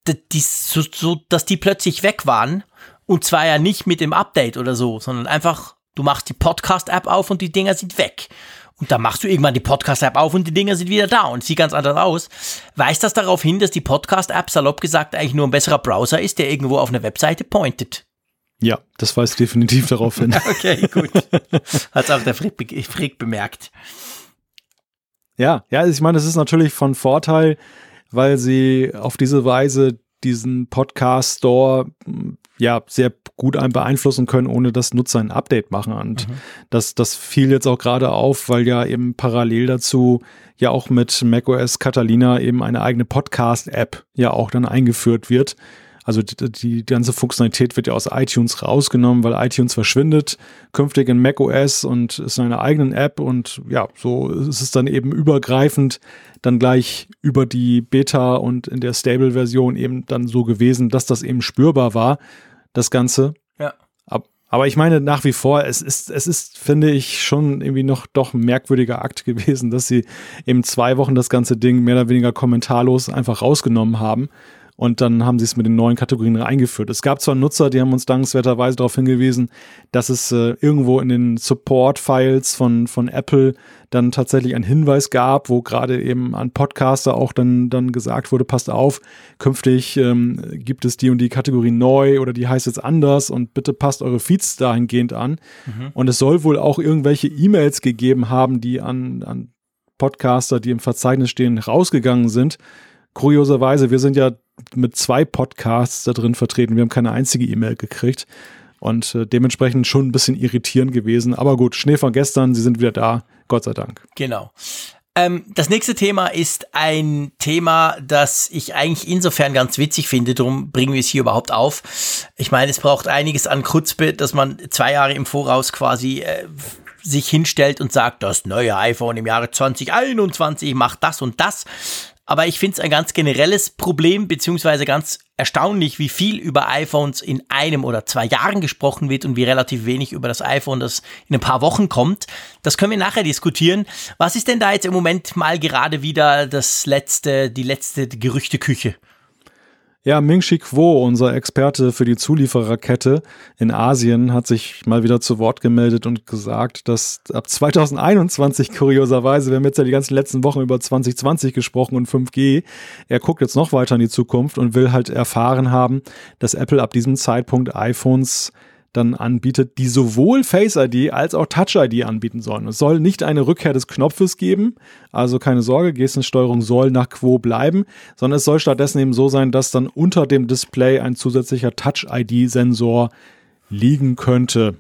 die, so, so, dass die plötzlich weg waren. Und zwar ja nicht mit dem Update oder so, sondern einfach Du machst die Podcast-App auf und die Dinger sind weg. Und dann machst du irgendwann die Podcast-App auf und die Dinger sind wieder da und sieht ganz anders aus. Weist das darauf hin, dass die Podcast-App salopp gesagt eigentlich nur ein besserer Browser ist, der irgendwo auf eine Webseite pointet? Ja, das weist definitiv darauf hin. [LAUGHS] okay, gut. Hat auch der Frick, Frick bemerkt. Ja, ja, ich meine, es ist natürlich von Vorteil, weil sie auf diese Weise diesen Podcast Store ja sehr gut einen beeinflussen können, ohne dass Nutzer ein Update machen. Und mhm. das, das fiel jetzt auch gerade auf, weil ja eben parallel dazu ja auch mit macOS Catalina eben eine eigene Podcast-App ja auch dann eingeführt wird. Also die, die, ganze Funktionalität wird ja aus iTunes rausgenommen, weil iTunes verschwindet künftig in macOS und ist eine eigenen App und ja, so ist es dann eben übergreifend dann gleich über die Beta und in der Stable-Version eben dann so gewesen, dass das eben spürbar war, das Ganze. Ja. Aber ich meine nach wie vor, es ist, es ist, finde ich, schon irgendwie noch doch ein merkwürdiger Akt gewesen, dass sie eben zwei Wochen das ganze Ding mehr oder weniger kommentarlos einfach rausgenommen haben. Und dann haben sie es mit den neuen Kategorien eingeführt. Es gab zwar Nutzer, die haben uns dankenswerterweise darauf hingewiesen, dass es äh, irgendwo in den Support-Files von, von Apple dann tatsächlich einen Hinweis gab, wo gerade eben an Podcaster auch dann, dann gesagt wurde, passt auf, künftig ähm, gibt es die und die Kategorie neu oder die heißt jetzt anders und bitte passt eure Feeds dahingehend an. Mhm. Und es soll wohl auch irgendwelche E-Mails gegeben haben, die an, an Podcaster, die im Verzeichnis stehen, rausgegangen sind. Kurioserweise, wir sind ja mit zwei Podcasts da drin vertreten. Wir haben keine einzige E-Mail gekriegt und äh, dementsprechend schon ein bisschen irritierend gewesen. Aber gut, Schnee von gestern, sie sind wieder da, Gott sei Dank. Genau. Ähm, das nächste Thema ist ein Thema, das ich eigentlich insofern ganz witzig finde, darum bringen wir es hier überhaupt auf. Ich meine, es braucht einiges an Kurzbild, dass man zwei Jahre im Voraus quasi äh, sich hinstellt und sagt, das neue iPhone im Jahre 2021 macht das und das. Aber ich finde es ein ganz generelles Problem, beziehungsweise ganz erstaunlich, wie viel über iPhones in einem oder zwei Jahren gesprochen wird und wie relativ wenig über das iPhone, das in ein paar Wochen kommt. Das können wir nachher diskutieren. Was ist denn da jetzt im Moment mal gerade wieder das letzte, die letzte Gerüchteküche? Ja, Ming-Chi Kuo, unser Experte für die Zuliefererkette in Asien, hat sich mal wieder zu Wort gemeldet und gesagt, dass ab 2021 kurioserweise, wir haben jetzt ja die ganzen letzten Wochen über 2020 gesprochen und 5G, er guckt jetzt noch weiter in die Zukunft und will halt erfahren haben, dass Apple ab diesem Zeitpunkt iPhones dann anbietet, die sowohl Face ID als auch Touch ID anbieten sollen. Es soll nicht eine Rückkehr des Knopfes geben, also keine Sorge, Gestensteuerung soll nach Quo bleiben, sondern es soll stattdessen eben so sein, dass dann unter dem Display ein zusätzlicher Touch ID Sensor liegen könnte.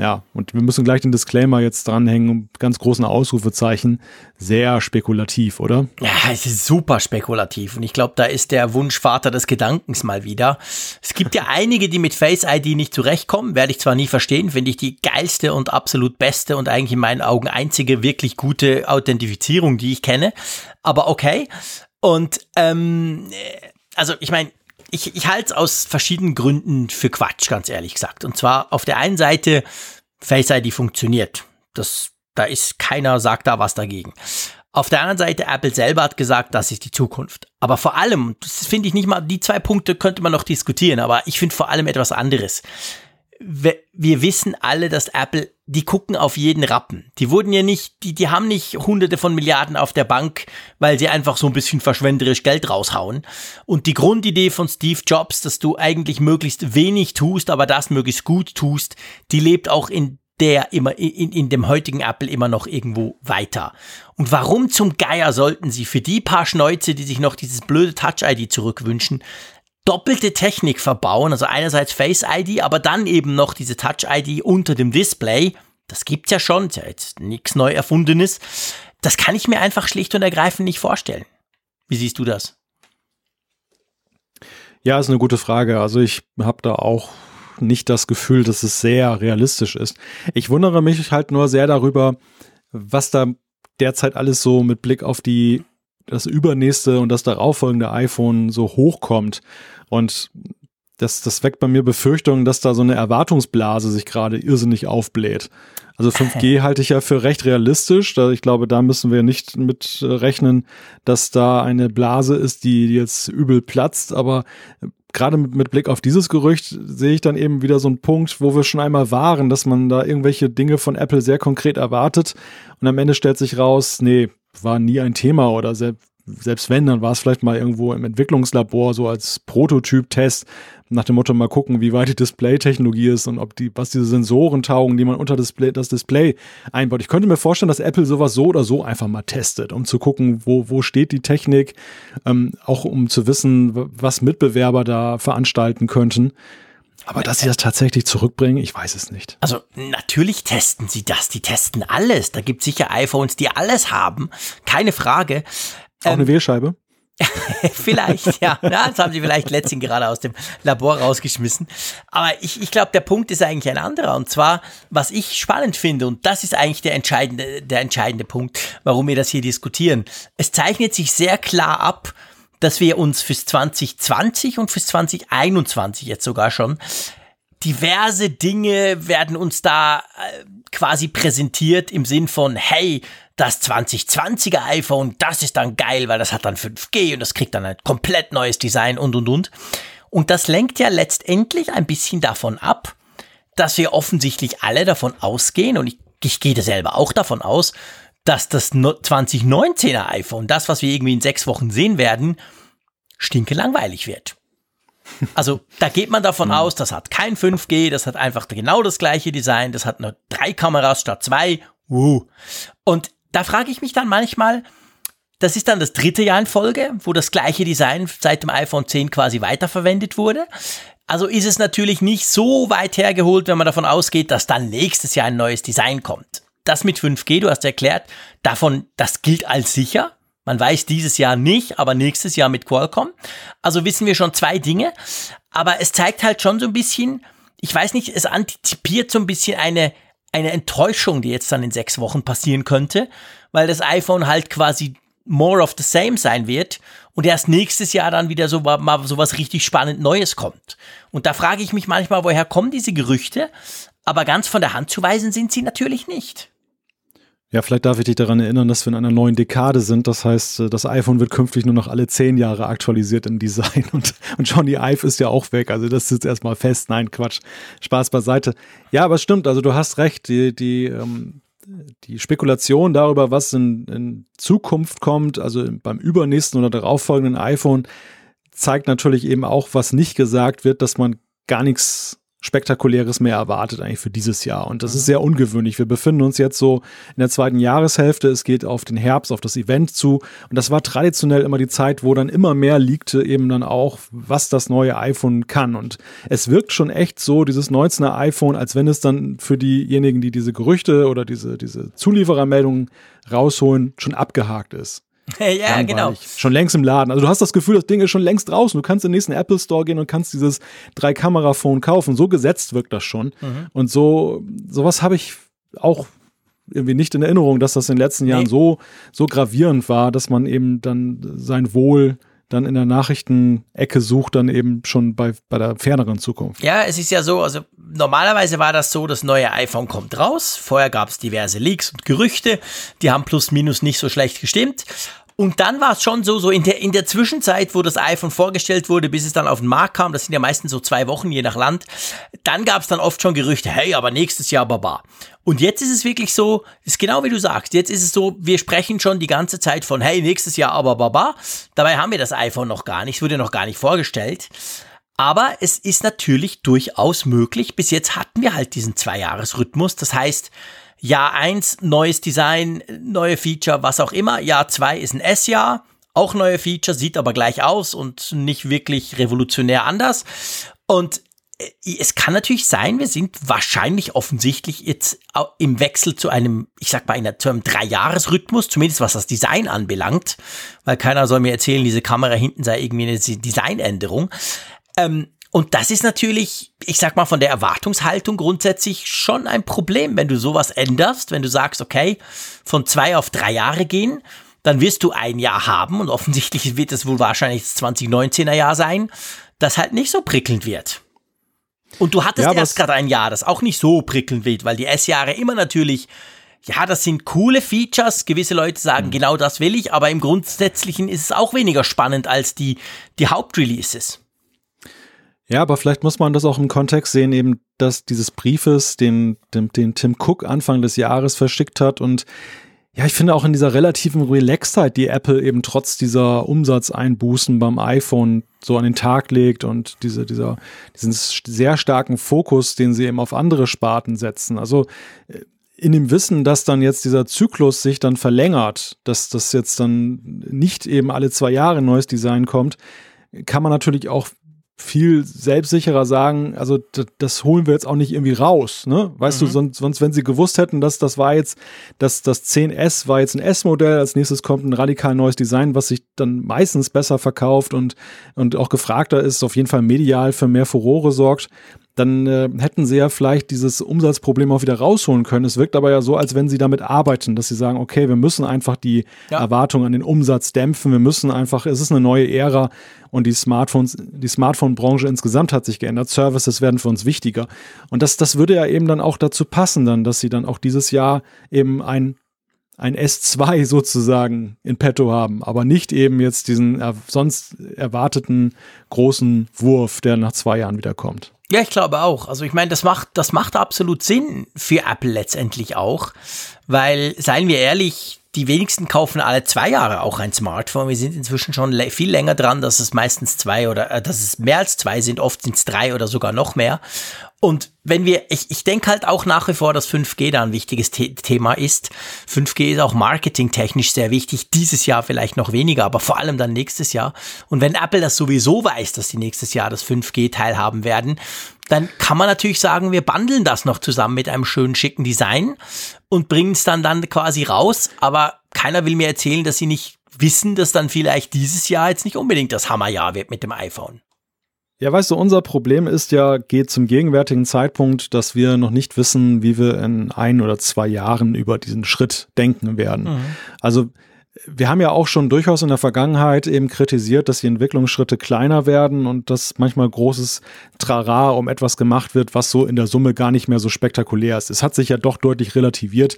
Ja, und wir müssen gleich den Disclaimer jetzt dranhängen, ganz großen Ausrufezeichen. Sehr spekulativ, oder? Ja, es ist super spekulativ. Und ich glaube, da ist der Wunschvater des Gedankens mal wieder. Es gibt ja einige, die mit Face ID nicht zurechtkommen. Werde ich zwar nie verstehen, finde ich die geilste und absolut beste und eigentlich in meinen Augen einzige wirklich gute Authentifizierung, die ich kenne. Aber okay. Und ähm, also ich meine, ich, ich halte es aus verschiedenen Gründen für Quatsch, ganz ehrlich gesagt. Und zwar auf der einen Seite, Face ID funktioniert. Das, da ist keiner, sagt da was dagegen. Auf der anderen Seite, Apple selber hat gesagt, das ist die Zukunft. Aber vor allem, das finde ich nicht mal, die zwei Punkte könnte man noch diskutieren, aber ich finde vor allem etwas anderes wir wissen alle, dass Apple, die gucken auf jeden Rappen. Die wurden ja nicht, die, die haben nicht hunderte von Milliarden auf der Bank, weil sie einfach so ein bisschen verschwenderisch Geld raushauen. Und die Grundidee von Steve Jobs, dass du eigentlich möglichst wenig tust, aber das möglichst gut tust, die lebt auch in der immer in, in dem heutigen Apple immer noch irgendwo weiter. Und warum zum Geier sollten sie für die paar Schnäuze, die sich noch dieses blöde Touch-ID zurückwünschen, doppelte Technik verbauen, also einerseits Face ID, aber dann eben noch diese Touch ID unter dem Display. Das gibt's ja schon, ist ja jetzt nichts neu erfundenes. Das kann ich mir einfach schlicht und ergreifend nicht vorstellen. Wie siehst du das? Ja, ist eine gute Frage. Also ich habe da auch nicht das Gefühl, dass es sehr realistisch ist. Ich wundere mich halt nur sehr darüber, was da derzeit alles so mit Blick auf die das übernächste und das darauffolgende iPhone so hochkommt. Und das, das weckt bei mir Befürchtungen, dass da so eine Erwartungsblase sich gerade irrsinnig aufbläht. Also 5G [LAUGHS] halte ich ja für recht realistisch. Ich glaube, da müssen wir nicht mit rechnen, dass da eine Blase ist, die jetzt übel platzt. Aber gerade mit, Blick auf dieses Gerücht sehe ich dann eben wieder so einen Punkt, wo wir schon einmal waren, dass man da irgendwelche Dinge von Apple sehr konkret erwartet. Und am Ende stellt sich raus, nee, war nie ein Thema oder selbst selbst wenn, dann war es vielleicht mal irgendwo im Entwicklungslabor so als Prototyp-Test nach dem Motto mal gucken, wie weit die Display-Technologie ist und ob die, was diese Sensoren taugen, die man unter Display, das Display einbaut. Ich könnte mir vorstellen, dass Apple sowas so oder so einfach mal testet, um zu gucken, wo, wo steht die Technik, ähm, auch um zu wissen, was Mitbewerber da veranstalten könnten. Aber dass sie das tatsächlich zurückbringen, ich weiß es nicht. Also natürlich testen sie das, die testen alles. Da gibt es sicher iPhones, die alles haben, keine Frage. Auch ähm, eine Wählscheibe? [LAUGHS] vielleicht, ja. [LAUGHS] ja. Das haben sie vielleicht letztens gerade aus dem Labor rausgeschmissen. Aber ich, ich glaube, der Punkt ist eigentlich ein anderer. Und zwar, was ich spannend finde, und das ist eigentlich der entscheidende, der entscheidende Punkt, warum wir das hier diskutieren. Es zeichnet sich sehr klar ab, dass wir uns fürs 2020 und fürs 2021 jetzt sogar schon diverse Dinge werden uns da äh, quasi präsentiert im Sinn von, hey, das 2020er iPhone, das ist dann geil, weil das hat dann 5G und das kriegt dann ein komplett neues Design und und und. Und das lenkt ja letztendlich ein bisschen davon ab, dass wir offensichtlich alle davon ausgehen und ich, ich gehe selber auch davon aus, dass das 2019er iPhone, das, was wir irgendwie in sechs Wochen sehen werden, stinke langweilig wird. Also da geht man davon aus, das hat kein 5G, das hat einfach genau das gleiche Design, das hat nur drei Kameras statt zwei. Uh. Und da frage ich mich dann manchmal, das ist dann das dritte Jahr in Folge, wo das gleiche Design seit dem iPhone 10 quasi weiterverwendet wurde. Also ist es natürlich nicht so weit hergeholt, wenn man davon ausgeht, dass dann nächstes Jahr ein neues Design kommt. Das mit 5G, du hast erklärt, davon, das gilt als sicher. Man weiß dieses Jahr nicht, aber nächstes Jahr mit Qualcomm. Also wissen wir schon zwei Dinge. Aber es zeigt halt schon so ein bisschen, ich weiß nicht, es antizipiert so ein bisschen eine, eine Enttäuschung, die jetzt dann in sechs Wochen passieren könnte, weil das iPhone halt quasi more of the same sein wird und erst nächstes Jahr dann wieder so mal so was richtig spannend Neues kommt. Und da frage ich mich manchmal, woher kommen diese Gerüchte? Aber ganz von der Hand zu weisen sind sie natürlich nicht. Ja, vielleicht darf ich dich daran erinnern, dass wir in einer neuen Dekade sind. Das heißt, äh, das iPhone wird künftig nur noch alle zehn Jahre aktualisiert im Design [LAUGHS] und, und Johnny Ive ist ja auch weg. Also das ist jetzt erstmal fest. Nein, Quatsch. Spaß beiseite. Ja, aber stimmt. Also du hast recht. Die, die, ähm, die Spekulation darüber, was in, in Zukunft kommt, also beim übernächsten oder darauffolgenden iPhone, zeigt natürlich eben auch, was nicht gesagt wird, dass man gar nichts Spektakuläres mehr erwartet eigentlich für dieses Jahr. Und das ist mhm. sehr ungewöhnlich. Wir befinden uns jetzt so in der zweiten Jahreshälfte. Es geht auf den Herbst, auf das Event zu. Und das war traditionell immer die Zeit, wo dann immer mehr liegte eben dann auch, was das neue iPhone kann. Und es wirkt schon echt so, dieses 19er iPhone, als wenn es dann für diejenigen, die diese Gerüchte oder diese, diese Zulieferermeldungen rausholen, schon abgehakt ist. [LAUGHS] ja, genau. Schon längst im Laden. Also du hast das Gefühl, das Ding ist schon längst draußen. Du kannst in den nächsten Apple Store gehen und kannst dieses Drei-Kamera-Phone kaufen. So gesetzt wirkt das schon. Mhm. Und so, sowas habe ich auch irgendwie nicht in Erinnerung, dass das in den letzten Jahren nee. so, so gravierend war, dass man eben dann sein Wohl dann in der Nachrichtenecke sucht, dann eben schon bei, bei der ferneren Zukunft. Ja, es ist ja so, also normalerweise war das so, das neue iPhone kommt raus. Vorher gab es diverse Leaks und Gerüchte, die haben plus minus nicht so schlecht gestimmt. Und dann war es schon so, so in der, in der Zwischenzeit, wo das iPhone vorgestellt wurde, bis es dann auf den Markt kam, das sind ja meistens so zwei Wochen, je nach Land, dann gab es dann oft schon Gerüchte, hey, aber nächstes Jahr Baba. Und jetzt ist es wirklich so, ist genau wie du sagst, jetzt ist es so, wir sprechen schon die ganze Zeit von, hey, nächstes Jahr aber Baba. Dabei haben wir das iPhone noch gar nicht, es wurde noch gar nicht vorgestellt. Aber es ist natürlich durchaus möglich. Bis jetzt hatten wir halt diesen Zwei-Jahres-Rhythmus. Das heißt, Jahr 1 neues Design, neue Feature, was auch immer. Jahr 2 ist ein S-Jahr, auch neue Feature, sieht aber gleich aus und nicht wirklich revolutionär anders. Und äh, es kann natürlich sein, wir sind wahrscheinlich offensichtlich jetzt im Wechsel zu einem, ich sag mal, einer, zu einem Drei-Jahres-Rhythmus, zumindest was das Design anbelangt, weil keiner soll mir erzählen, diese Kamera hinten sei irgendwie eine Designänderung. Ähm, und das ist natürlich, ich sag mal, von der Erwartungshaltung grundsätzlich schon ein Problem, wenn du sowas änderst, wenn du sagst, okay, von zwei auf drei Jahre gehen, dann wirst du ein Jahr haben und offensichtlich wird es wohl wahrscheinlich das 2019er Jahr sein, das halt nicht so prickelnd wird. Und du hattest ja, erst gerade ein Jahr, das auch nicht so prickelnd wird, weil die S-Jahre immer natürlich, ja, das sind coole Features. Gewisse Leute sagen, mhm. genau das will ich, aber im Grundsätzlichen ist es auch weniger spannend als die, die Hauptreleases. Ja, aber vielleicht muss man das auch im Kontext sehen, eben, dass dieses Briefes, den, den, den Tim Cook Anfang des Jahres verschickt hat und ja, ich finde auch in dieser relativen Relaxedheit, die Apple eben trotz dieser Umsatzeinbußen beim iPhone so an den Tag legt und diese, dieser, diesen sehr starken Fokus, den sie eben auf andere Sparten setzen. Also äh, in dem Wissen, dass dann jetzt dieser Zyklus sich dann verlängert, dass das jetzt dann nicht eben alle zwei Jahre ein neues Design kommt, kann man natürlich auch viel selbstsicherer sagen, also das holen wir jetzt auch nicht irgendwie raus, ne? Weißt mhm. du, sonst, sonst, wenn sie gewusst hätten, dass das war jetzt, dass das 10S war jetzt ein S-Modell, als nächstes kommt ein radikal neues Design, was sich dann meistens besser verkauft und, und auch gefragter ist, auf jeden Fall medial für mehr Furore sorgt, dann äh, hätten sie ja vielleicht dieses Umsatzproblem auch wieder rausholen können. Es wirkt aber ja so, als wenn sie damit arbeiten, dass sie sagen, okay, wir müssen einfach die ja. Erwartung an den Umsatz dämpfen, wir müssen einfach, es ist eine neue Ära und die Smartphones, die Smartphone-Branche insgesamt hat sich geändert. Services werden für uns wichtiger. Und das, das würde ja eben dann auch dazu passen, dann, dass sie dann auch dieses Jahr eben ein ein S2 [LAUGHS] sozusagen in petto haben, aber nicht eben jetzt diesen er sonst erwarteten großen Wurf, der nach zwei Jahren wieder kommt. Ja, ich glaube auch. Also ich meine, das macht, das macht absolut Sinn für Apple letztendlich auch, weil, seien wir ehrlich, die wenigsten kaufen alle zwei Jahre auch ein Smartphone. Wir sind inzwischen schon viel länger dran, dass es meistens zwei oder äh, dass es mehr als zwei sind. Oft sind es drei oder sogar noch mehr. Und wenn wir, ich, ich denke halt auch nach wie vor, dass 5G da ein wichtiges The Thema ist. 5G ist auch marketingtechnisch sehr wichtig. Dieses Jahr vielleicht noch weniger, aber vor allem dann nächstes Jahr. Und wenn Apple das sowieso weiß, dass die nächstes Jahr das 5G teilhaben werden, dann kann man natürlich sagen, wir bundeln das noch zusammen mit einem schönen schicken Design und bringen es dann dann quasi raus. Aber keiner will mir erzählen, dass sie nicht wissen, dass dann vielleicht dieses Jahr jetzt nicht unbedingt das Hammerjahr wird mit dem iPhone. Ja, weißt du, unser Problem ist ja, geht zum gegenwärtigen Zeitpunkt, dass wir noch nicht wissen, wie wir in ein oder zwei Jahren über diesen Schritt denken werden. Mhm. Also wir haben ja auch schon durchaus in der Vergangenheit eben kritisiert, dass die Entwicklungsschritte kleiner werden und dass manchmal großes Trara um etwas gemacht wird, was so in der Summe gar nicht mehr so spektakulär ist. Es hat sich ja doch deutlich relativiert,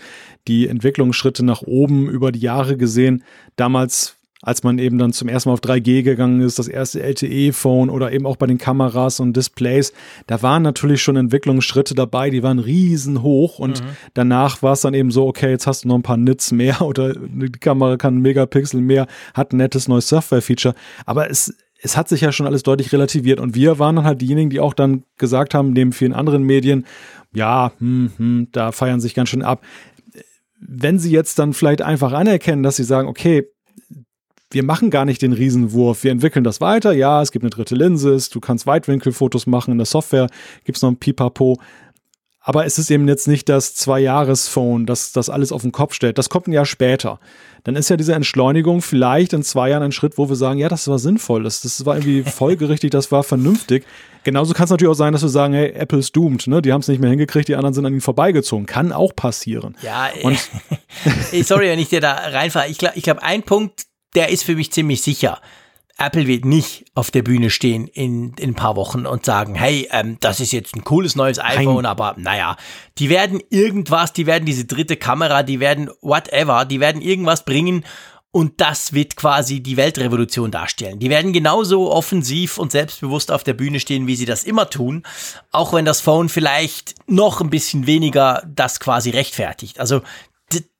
die Entwicklungsschritte nach oben über die Jahre gesehen. Damals als man eben dann zum ersten Mal auf 3G gegangen ist, das erste LTE-Phone oder eben auch bei den Kameras und Displays, da waren natürlich schon Entwicklungsschritte dabei, die waren riesenhoch und mhm. danach war es dann eben so, okay, jetzt hast du noch ein paar Nits mehr [LAUGHS] oder die Kamera kann Megapixel mehr, hat ein nettes neues Software-Feature, aber es es hat sich ja schon alles deutlich relativiert und wir waren dann halt diejenigen, die auch dann gesagt haben, neben vielen anderen Medien, ja, hm, hm, da feiern sich ganz schön ab. Wenn sie jetzt dann vielleicht einfach anerkennen, dass sie sagen, okay, wir machen gar nicht den Riesenwurf. Wir entwickeln das weiter. Ja, es gibt eine dritte Linse, du kannst Weitwinkelfotos machen. In der Software gibt es noch ein Pipapo. Aber es ist eben jetzt nicht das Zwei-Jahres-Phone, das das alles auf den Kopf stellt. Das kommt ein Jahr später. Dann ist ja diese Entschleunigung vielleicht in zwei Jahren ein Schritt, wo wir sagen, ja, das war sinnvoll, das, das war irgendwie [LAUGHS] folgerichtig, das war vernünftig. Genauso kann es natürlich auch sein, dass wir sagen, hey, Apple's doomed, ne? Die haben es nicht mehr hingekriegt, die anderen sind an ihnen vorbeigezogen. Kann auch passieren. Ja, und [LAUGHS] sorry, wenn ich dir da reinfahre. Ich glaube, ich glaub, ein Punkt, der ist für mich ziemlich sicher. Apple wird nicht auf der Bühne stehen in, in ein paar Wochen und sagen, hey, ähm, das ist jetzt ein cooles neues iPhone, Nein. aber naja, die werden irgendwas, die werden diese dritte Kamera, die werden whatever, die werden irgendwas bringen und das wird quasi die Weltrevolution darstellen. Die werden genauso offensiv und selbstbewusst auf der Bühne stehen, wie sie das immer tun, auch wenn das Phone vielleicht noch ein bisschen weniger das quasi rechtfertigt. Also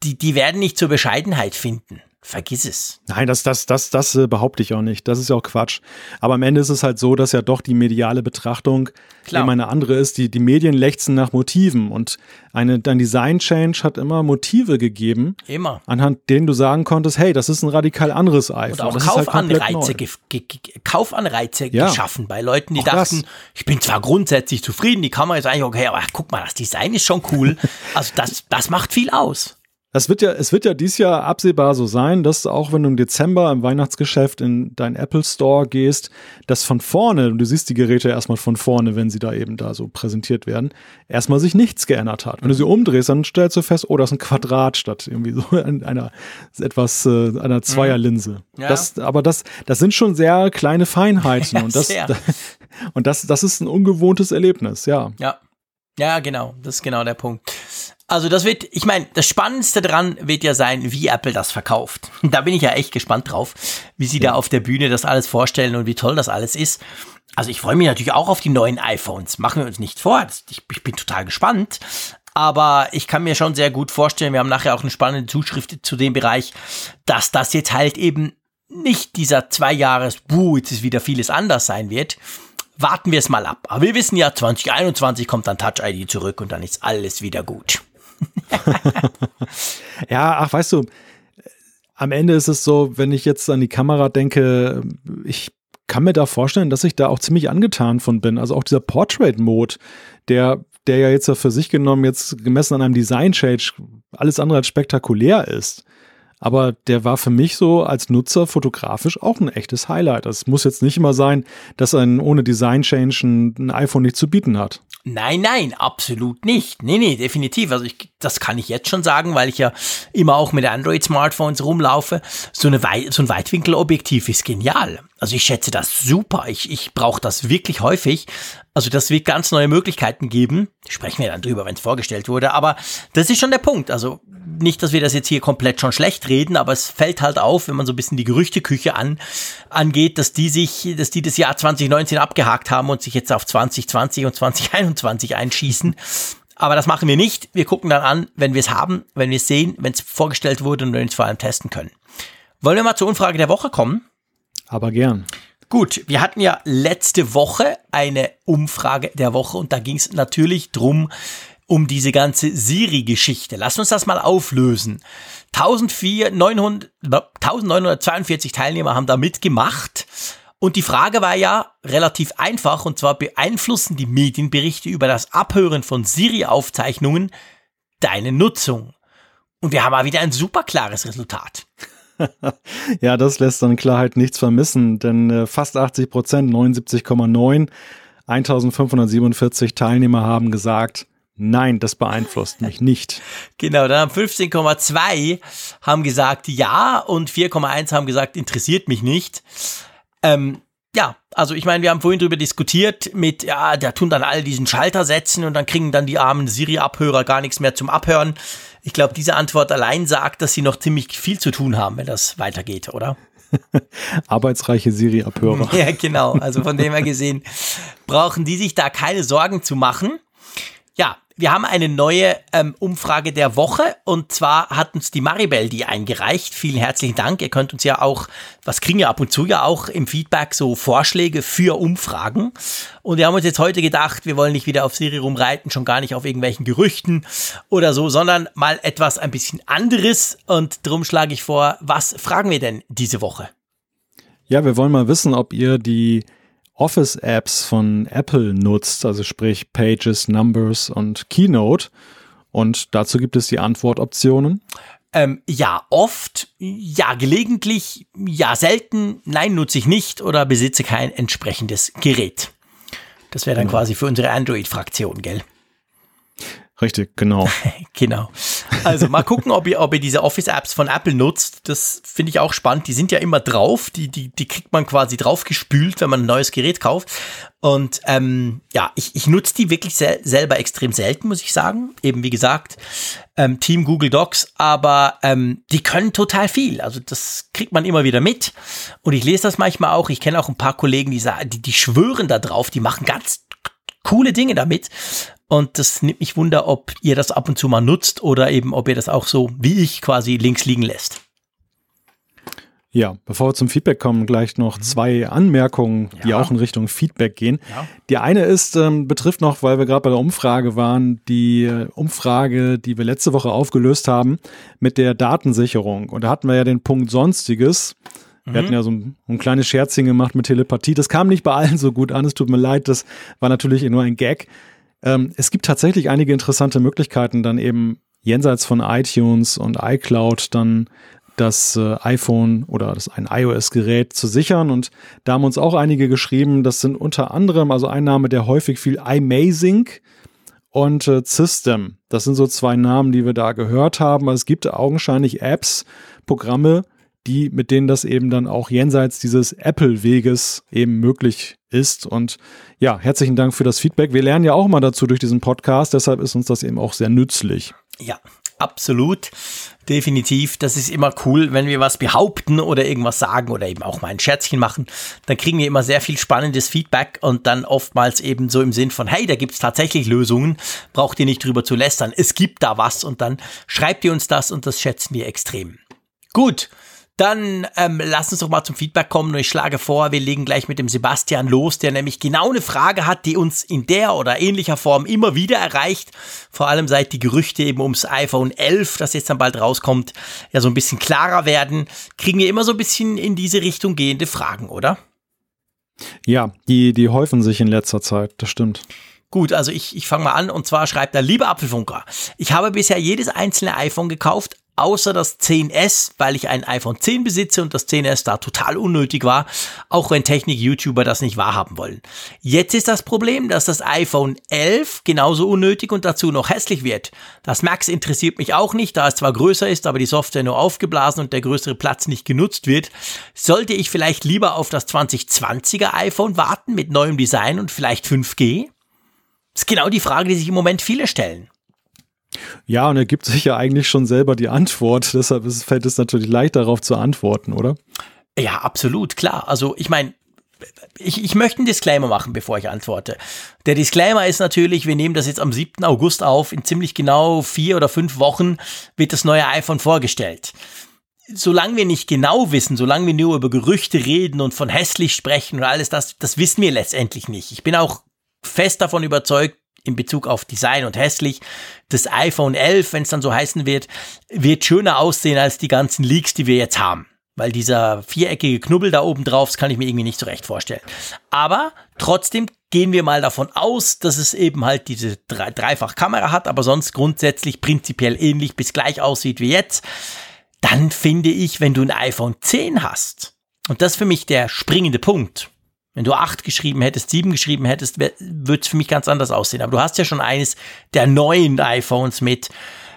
die, die werden nicht zur Bescheidenheit finden. Vergiss es. Nein, das, das, das, das äh, behaupte ich auch nicht. Das ist ja auch Quatsch. Aber am Ende ist es halt so, dass ja doch die mediale Betrachtung Klar. immer eine andere ist. Die, die Medien lechzen nach Motiven und eine, ein Design-Change hat immer Motive gegeben. Immer. Anhand denen du sagen konntest, hey, das ist ein radikal anderes iPhone. Und auch Kaufanreize, halt ge ge Kaufanreize ja. geschaffen bei Leuten, die auch dachten, das. ich bin zwar grundsätzlich zufrieden, die Kamera ist eigentlich okay, aber guck mal, das Design ist schon cool. also das, das macht viel aus. Es wird ja, es wird ja dieses Jahr absehbar so sein, dass auch wenn du im Dezember im Weihnachtsgeschäft in dein Apple Store gehst, dass von vorne, und du siehst die Geräte erstmal von vorne, wenn sie da eben da so präsentiert werden, erstmal sich nichts geändert hat. Wenn du sie umdrehst, dann stellst du fest, oh, das ist ein Quadrat statt irgendwie so [LAUGHS] einer etwas äh, einer Zweierlinse. Ja. Das, aber das, das sind schon sehr kleine Feinheiten ja, [LAUGHS] und das, [LAUGHS] und das, das ist ein ungewohntes Erlebnis, ja. Ja. Ja, genau. Das ist genau der Punkt. Also das wird, ich meine, das Spannendste dran wird ja sein, wie Apple das verkauft. Da bin ich ja echt gespannt drauf, wie sie ja. da auf der Bühne das alles vorstellen und wie toll das alles ist. Also ich freue mich natürlich auch auf die neuen iPhones. Machen wir uns nicht vor. Ich, ich bin total gespannt. Aber ich kann mir schon sehr gut vorstellen, wir haben nachher auch eine spannende Zuschrift zu dem Bereich, dass das jetzt halt eben nicht dieser zwei Jahres, buh, jetzt ist wieder vieles anders sein wird. Warten wir es mal ab. Aber wir wissen ja, 2021 kommt dann Touch ID zurück und dann ist alles wieder gut. [LAUGHS] ja, ach, weißt du, am Ende ist es so, wenn ich jetzt an die Kamera denke, ich kann mir da vorstellen, dass ich da auch ziemlich angetan von bin. Also auch dieser Portrait-Mode, der, der ja jetzt für sich genommen jetzt gemessen an einem Design-Change alles andere als spektakulär ist. Aber der war für mich so als Nutzer fotografisch auch ein echtes Highlight. Es muss jetzt nicht immer sein, dass ein ohne Design Change ein, ein iPhone nicht zu bieten hat. Nein, nein, absolut nicht. Nee, nee, definitiv. Also ich, das kann ich jetzt schon sagen, weil ich ja immer auch mit Android-Smartphones rumlaufe. So, eine Wei so ein Weitwinkelobjektiv ist genial. Also ich schätze das super. Ich, ich brauche das wirklich häufig. Also das wird ganz neue Möglichkeiten geben. Sprechen wir dann drüber, wenn es vorgestellt wurde. Aber das ist schon der Punkt. Also nicht, dass wir das jetzt hier komplett schon schlecht reden, aber es fällt halt auf, wenn man so ein bisschen die Gerüchteküche an, angeht, dass die sich, dass die das Jahr 2019 abgehakt haben und sich jetzt auf 2020 und 2021 einschießen. Aber das machen wir nicht. Wir gucken dann an, wenn wir es haben, wenn wir es sehen, wenn es vorgestellt wurde und wenn wir es vor allem testen können. Wollen wir mal zur Umfrage der Woche kommen? Aber gern. Gut, wir hatten ja letzte Woche eine Umfrage der Woche und da ging es natürlich drum, um diese ganze Siri-Geschichte. Lass uns das mal auflösen. 1942 Teilnehmer haben da mitgemacht. Und die Frage war ja relativ einfach, und zwar beeinflussen die Medienberichte über das Abhören von Siri-Aufzeichnungen deine Nutzung? Und wir haben mal wieder ein super klares Resultat. [LAUGHS] ja, das lässt an Klarheit nichts vermissen, denn äh, fast 80 Prozent, 79,9, 1547 Teilnehmer haben gesagt, Nein, das beeinflusst mich [LAUGHS] nicht. genau, dann haben 15,2 haben gesagt ja und 4,1 haben gesagt interessiert mich nicht. Ähm, ja, also ich meine, wir haben vorhin darüber diskutiert mit, ja, da tun dann alle diesen Schalter setzen und dann kriegen dann die armen Siri-Abhörer gar nichts mehr zum Abhören. Ich glaube, diese Antwort allein sagt, dass sie noch ziemlich viel zu tun haben, wenn das weitergeht, oder? [LAUGHS] Arbeitsreiche Siri-Abhörer. Ja, genau. Also von dem her gesehen [LAUGHS] brauchen die sich da keine Sorgen zu machen. Ja, wir haben eine neue ähm, Umfrage der Woche und zwar hat uns die Maribel die eingereicht. Vielen herzlichen Dank. Ihr könnt uns ja auch, was kriegen wir ab und zu ja auch im Feedback so Vorschläge für Umfragen. Und wir haben uns jetzt heute gedacht, wir wollen nicht wieder auf Siri rumreiten, schon gar nicht auf irgendwelchen Gerüchten oder so, sondern mal etwas ein bisschen anderes. Und darum schlage ich vor, was fragen wir denn diese Woche? Ja, wir wollen mal wissen, ob ihr die Office-Apps von Apple nutzt, also sprich Pages, Numbers und Keynote. Und dazu gibt es die Antwortoptionen. Ähm, ja, oft, ja, gelegentlich, ja, selten, nein, nutze ich nicht oder besitze kein entsprechendes Gerät. Das wäre dann genau. quasi für unsere Android-Fraktion, gell? Richtig, genau. [LAUGHS] genau. Also mal gucken, ob ihr, ob ihr diese Office-Apps von Apple nutzt. Das finde ich auch spannend. Die sind ja immer drauf. Die, die, die kriegt man quasi draufgespült, wenn man ein neues Gerät kauft. Und ähm, ja, ich, ich nutze die wirklich sel selber extrem selten, muss ich sagen. Eben wie gesagt, ähm, Team Google Docs, aber ähm, die können total viel. Also das kriegt man immer wieder mit. Und ich lese das manchmal auch. Ich kenne auch ein paar Kollegen, die die, die schwören da drauf, die machen ganz coole Dinge damit. Und das nimmt mich wunder, ob ihr das ab und zu mal nutzt oder eben, ob ihr das auch so wie ich quasi links liegen lässt. Ja, bevor wir zum Feedback kommen, gleich noch mhm. zwei Anmerkungen, die ja. auch in Richtung Feedback gehen. Ja. Die eine ist, ähm, betrifft noch, weil wir gerade bei der Umfrage waren, die äh, Umfrage, die wir letzte Woche aufgelöst haben mit der Datensicherung. Und da hatten wir ja den Punkt Sonstiges. Wir hatten mhm. ja so ein, ein, kleines Scherzchen gemacht mit Telepathie. Das kam nicht bei allen so gut an. Es tut mir leid, das war natürlich nur ein Gag. Ähm, es gibt tatsächlich einige interessante Möglichkeiten, dann eben jenseits von iTunes und iCloud dann das äh, iPhone oder das ein iOS-Gerät zu sichern. Und da haben uns auch einige geschrieben, das sind unter anderem, also ein Name, der häufig viel iMazing und äh, System. Das sind so zwei Namen, die wir da gehört haben. Also es gibt augenscheinlich Apps, Programme, die, mit denen das eben dann auch jenseits dieses Apple-Weges eben möglich ist. Und ja, herzlichen Dank für das Feedback. Wir lernen ja auch mal dazu durch diesen Podcast, deshalb ist uns das eben auch sehr nützlich. Ja, absolut. Definitiv. Das ist immer cool, wenn wir was behaupten oder irgendwas sagen oder eben auch mal ein Scherzchen machen. Dann kriegen wir immer sehr viel spannendes Feedback und dann oftmals eben so im Sinn von, hey, da gibt's tatsächlich Lösungen. Braucht ihr nicht drüber zu lästern. Es gibt da was und dann schreibt ihr uns das und das schätzen wir extrem. Gut. Dann ähm, lass uns doch mal zum Feedback kommen und ich schlage vor, wir legen gleich mit dem Sebastian los, der nämlich genau eine Frage hat, die uns in der oder ähnlicher Form immer wieder erreicht. Vor allem seit die Gerüchte eben ums iPhone 11, das jetzt dann bald rauskommt, ja so ein bisschen klarer werden, kriegen wir immer so ein bisschen in diese Richtung gehende Fragen, oder? Ja, die, die häufen sich in letzter Zeit, das stimmt. Gut, also ich, ich fange mal an und zwar schreibt er, lieber Apfelfunker, ich habe bisher jedes einzelne iPhone gekauft, außer das 10S, weil ich ein iPhone 10 besitze und das 10S da total unnötig war, auch wenn Technik-YouTuber das nicht wahrhaben wollen. Jetzt ist das Problem, dass das iPhone 11 genauso unnötig und dazu noch hässlich wird. Das Max interessiert mich auch nicht, da es zwar größer ist, aber die Software nur aufgeblasen und der größere Platz nicht genutzt wird. Sollte ich vielleicht lieber auf das 2020er iPhone warten mit neuem Design und vielleicht 5G? Das ist genau die Frage, die sich im Moment viele stellen. Ja, und er gibt sich ja eigentlich schon selber die Antwort. [LAUGHS] Deshalb fällt es natürlich leicht darauf zu antworten, oder? Ja, absolut, klar. Also ich meine, ich, ich möchte einen Disclaimer machen, bevor ich antworte. Der Disclaimer ist natürlich, wir nehmen das jetzt am 7. August auf. In ziemlich genau vier oder fünf Wochen wird das neue iPhone vorgestellt. Solange wir nicht genau wissen, solange wir nur über Gerüchte reden und von hässlich sprechen und alles das, das wissen wir letztendlich nicht. Ich bin auch fest davon überzeugt, in Bezug auf Design und hässlich. Das iPhone 11, wenn es dann so heißen wird, wird schöner aussehen als die ganzen Leaks, die wir jetzt haben. Weil dieser viereckige Knubbel da oben drauf, das kann ich mir irgendwie nicht so recht vorstellen. Aber trotzdem gehen wir mal davon aus, dass es eben halt diese Dre Dreifach-Kamera hat, aber sonst grundsätzlich prinzipiell ähnlich bis gleich aussieht wie jetzt. Dann finde ich, wenn du ein iPhone 10 hast, und das ist für mich der springende Punkt, wenn du acht geschrieben hättest, sieben geschrieben hättest, würde es für mich ganz anders aussehen. Aber du hast ja schon eines der neuen iPhones mit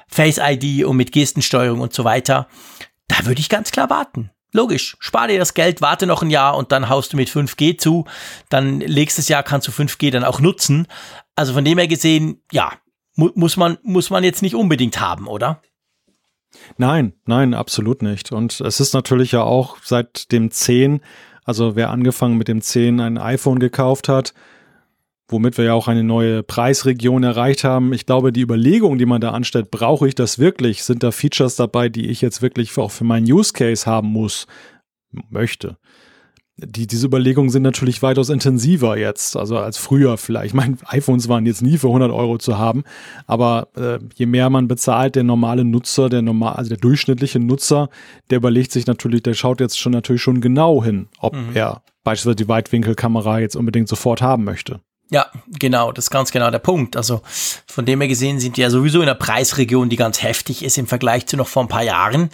Face ID und mit Gestensteuerung und so weiter. Da würde ich ganz klar warten. Logisch, spar dir das Geld, warte noch ein Jahr und dann haust du mit 5G zu. Dann nächstes Jahr kannst du 5G dann auch nutzen. Also von dem her gesehen, ja, mu muss man, muss man jetzt nicht unbedingt haben, oder? Nein, nein, absolut nicht. Und es ist natürlich ja auch seit dem 10 also wer angefangen mit dem 10 ein iPhone gekauft hat, womit wir ja auch eine neue Preisregion erreicht haben. Ich glaube, die Überlegung, die man da anstellt, brauche ich das wirklich? Sind da Features dabei, die ich jetzt wirklich auch für meinen Use Case haben muss, möchte? Die, diese Überlegungen sind natürlich weitaus intensiver jetzt, also als früher vielleicht. Ich meine, iPhones waren jetzt nie für 100 Euro zu haben, aber äh, je mehr man bezahlt, der normale Nutzer, der normal, also der durchschnittliche Nutzer, der überlegt sich natürlich, der schaut jetzt schon natürlich schon genau hin, ob mhm. er beispielsweise die Weitwinkelkamera jetzt unbedingt sofort haben möchte. Ja, genau, das ist ganz genau der Punkt. Also von dem her gesehen sind wir ja sowieso in einer Preisregion, die ganz heftig ist im Vergleich zu noch vor ein paar Jahren.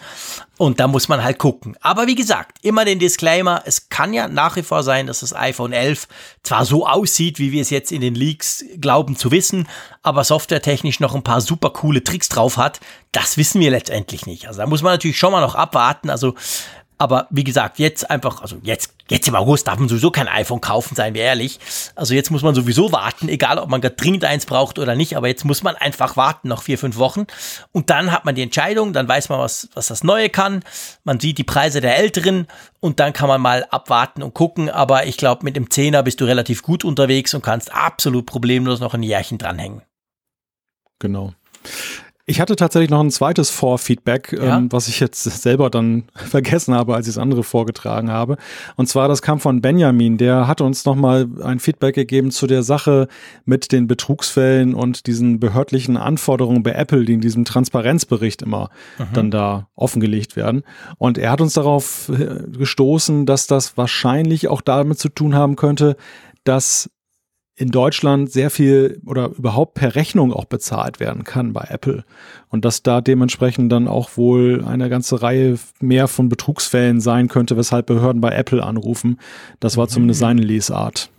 Und da muss man halt gucken. Aber wie gesagt, immer den Disclaimer, es kann ja nach wie vor sein, dass das iPhone 11 zwar so aussieht, wie wir es jetzt in den Leaks glauben zu wissen, aber softwaretechnisch noch ein paar super coole Tricks drauf hat. Das wissen wir letztendlich nicht. Also da muss man natürlich schon mal noch abwarten. Also aber wie gesagt, jetzt einfach, also jetzt, jetzt im August darf man sowieso kein iPhone kaufen, seien wir ehrlich. Also jetzt muss man sowieso warten, egal ob man gerade dringend eins braucht oder nicht, aber jetzt muss man einfach warten, noch vier, fünf Wochen. Und dann hat man die Entscheidung, dann weiß man, was, was das Neue kann. Man sieht die Preise der Älteren und dann kann man mal abwarten und gucken. Aber ich glaube, mit dem Zehner bist du relativ gut unterwegs und kannst absolut problemlos noch ein Jährchen dranhängen. Genau. Ich hatte tatsächlich noch ein zweites Vorfeedback, ja? ähm, was ich jetzt selber dann [LAUGHS] vergessen habe, als ich das andere vorgetragen habe. Und zwar, das kam von Benjamin. Der hat uns nochmal ein Feedback gegeben zu der Sache mit den Betrugsfällen und diesen behördlichen Anforderungen bei Apple, die in diesem Transparenzbericht immer mhm. dann da offengelegt werden. Und er hat uns darauf äh, gestoßen, dass das wahrscheinlich auch damit zu tun haben könnte, dass in Deutschland sehr viel oder überhaupt per Rechnung auch bezahlt werden kann bei Apple. Und dass da dementsprechend dann auch wohl eine ganze Reihe mehr von Betrugsfällen sein könnte, weshalb Behörden bei Apple anrufen. Das war zumindest seine Lesart.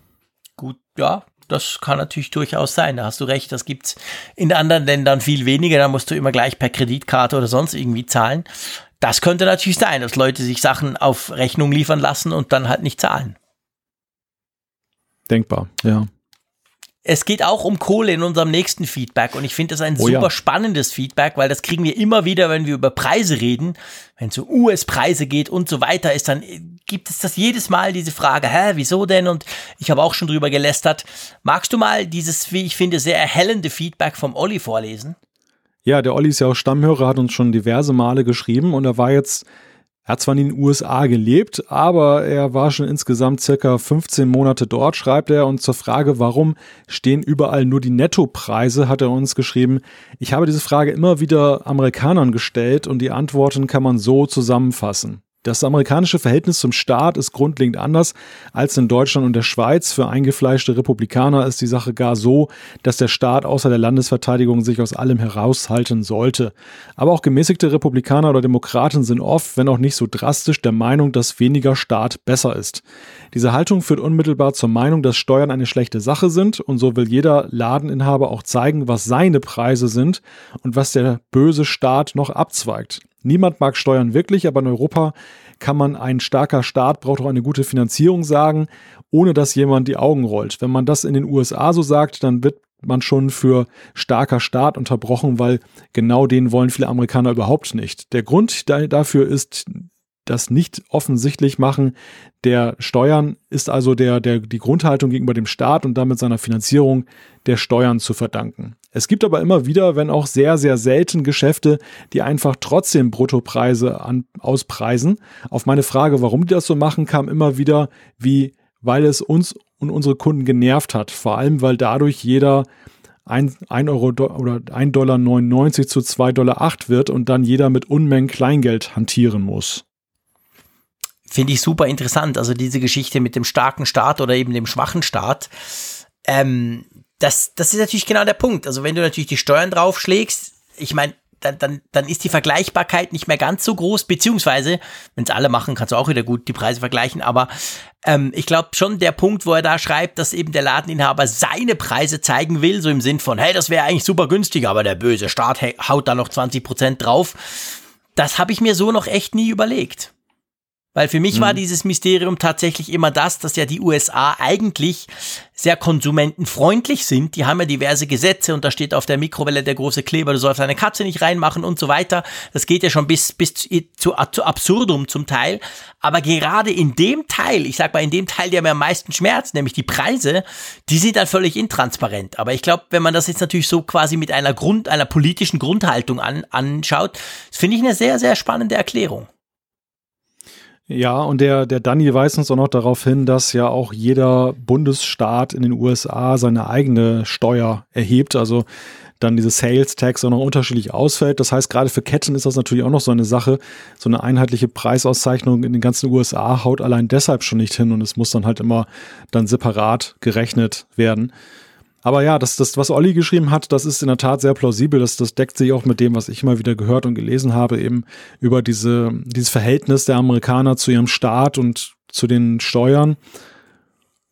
Gut, ja, das kann natürlich durchaus sein. Da hast du recht. Das gibt's in anderen Ländern viel weniger. Da musst du immer gleich per Kreditkarte oder sonst irgendwie zahlen. Das könnte natürlich sein, dass Leute sich Sachen auf Rechnung liefern lassen und dann halt nicht zahlen. Denkbar, ja. Es geht auch um Kohle in unserem nächsten Feedback und ich finde das ein oh, super ja. spannendes Feedback, weil das kriegen wir immer wieder, wenn wir über Preise reden. Wenn es um US-Preise geht und so weiter ist, dann gibt es das jedes Mal diese Frage, hä, wieso denn? Und ich habe auch schon drüber gelästert. Magst du mal dieses, wie ich finde, sehr erhellende Feedback vom Olli vorlesen? Ja, der Olli ist ja auch Stammhörer, hat uns schon diverse Male geschrieben und er war jetzt er hat zwar in den USA gelebt, aber er war schon insgesamt circa 15 Monate dort, schreibt er. Und zur Frage, warum stehen überall nur die Nettopreise, hat er uns geschrieben. Ich habe diese Frage immer wieder Amerikanern gestellt und die Antworten kann man so zusammenfassen. Das amerikanische Verhältnis zum Staat ist grundlegend anders als in Deutschland und der Schweiz. Für eingefleischte Republikaner ist die Sache gar so, dass der Staat außer der Landesverteidigung sich aus allem heraushalten sollte. Aber auch gemäßigte Republikaner oder Demokraten sind oft, wenn auch nicht so drastisch, der Meinung, dass weniger Staat besser ist. Diese Haltung führt unmittelbar zur Meinung, dass Steuern eine schlechte Sache sind und so will jeder Ladeninhaber auch zeigen, was seine Preise sind und was der böse Staat noch abzweigt. Niemand mag Steuern wirklich, aber in Europa kann man ein starker Staat braucht auch eine gute Finanzierung sagen, ohne dass jemand die Augen rollt. Wenn man das in den USA so sagt, dann wird man schon für starker Staat unterbrochen, weil genau den wollen viele Amerikaner überhaupt nicht. Der Grund dafür ist das nicht offensichtlich machen der Steuern ist also der, der, die Grundhaltung gegenüber dem Staat und damit seiner Finanzierung der Steuern zu verdanken. Es gibt aber immer wieder, wenn auch sehr, sehr selten Geschäfte, die einfach trotzdem Bruttopreise an, auspreisen. Auf meine Frage, warum die das so machen, kam immer wieder, wie, weil es uns und unsere Kunden genervt hat. Vor allem, weil dadurch jeder 1, Euro oder 1,99 Dollar zu 2,08 Dollar wird und dann jeder mit Unmengen Kleingeld hantieren muss. Finde ich super interessant. Also diese Geschichte mit dem starken Staat oder eben dem schwachen Staat. Ähm, das, das ist natürlich genau der Punkt. Also wenn du natürlich die Steuern draufschlägst, ich meine, dann, dann, dann ist die Vergleichbarkeit nicht mehr ganz so groß, beziehungsweise, wenn es alle machen, kannst du auch wieder gut die Preise vergleichen, aber ähm, ich glaube schon der Punkt, wo er da schreibt, dass eben der Ladeninhaber seine Preise zeigen will, so im Sinn von, hey, das wäre eigentlich super günstig, aber der böse Staat haut da noch 20% drauf, das habe ich mir so noch echt nie überlegt. Weil für mich mhm. war dieses Mysterium tatsächlich immer das, dass ja die USA eigentlich sehr konsumentenfreundlich sind. Die haben ja diverse Gesetze und da steht auf der Mikrowelle der große Kleber, du sollst deine Katze nicht reinmachen und so weiter. Das geht ja schon bis, bis zu, zu, zu absurdum zum Teil. Aber gerade in dem Teil, ich sag mal in dem Teil, der mir am meisten schmerzt, nämlich die Preise, die sind dann völlig intransparent. Aber ich glaube, wenn man das jetzt natürlich so quasi mit einer Grund, einer politischen Grundhaltung an, anschaut, finde ich eine sehr, sehr spannende Erklärung. Ja, und der, der Danny weist uns auch noch darauf hin, dass ja auch jeder Bundesstaat in den USA seine eigene Steuer erhebt. Also dann diese Sales Tax auch noch unterschiedlich ausfällt. Das heißt, gerade für Ketten ist das natürlich auch noch so eine Sache. So eine einheitliche Preisauszeichnung in den ganzen USA haut allein deshalb schon nicht hin und es muss dann halt immer dann separat gerechnet werden. Aber ja, das, das, was Olli geschrieben hat, das ist in der Tat sehr plausibel. Das, das deckt sich auch mit dem, was ich immer wieder gehört und gelesen habe, eben über diese, dieses Verhältnis der Amerikaner zu ihrem Staat und zu den Steuern.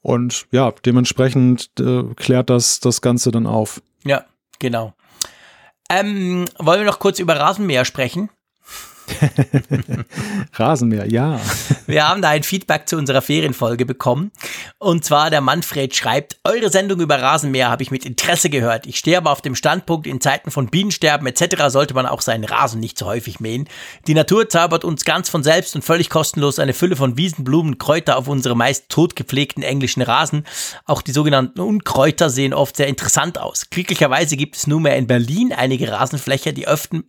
Und ja, dementsprechend äh, klärt das das Ganze dann auf. Ja, genau. Ähm, wollen wir noch kurz über Rasenmäher sprechen? [LAUGHS] Rasenmäher, ja. Wir haben da ein Feedback zu unserer Ferienfolge bekommen. Und zwar der Manfred schreibt, eure Sendung über Rasenmäher habe ich mit Interesse gehört. Ich stehe aber auf dem Standpunkt, in Zeiten von Bienensterben etc. sollte man auch seinen Rasen nicht so häufig mähen. Die Natur zaubert uns ganz von selbst und völlig kostenlos eine Fülle von Wiesen, Blumen, Kräuter auf unsere meist totgepflegten englischen Rasen. Auch die sogenannten Unkräuter sehen oft sehr interessant aus. Glücklicherweise gibt es nunmehr in Berlin einige Rasenfläche, die öften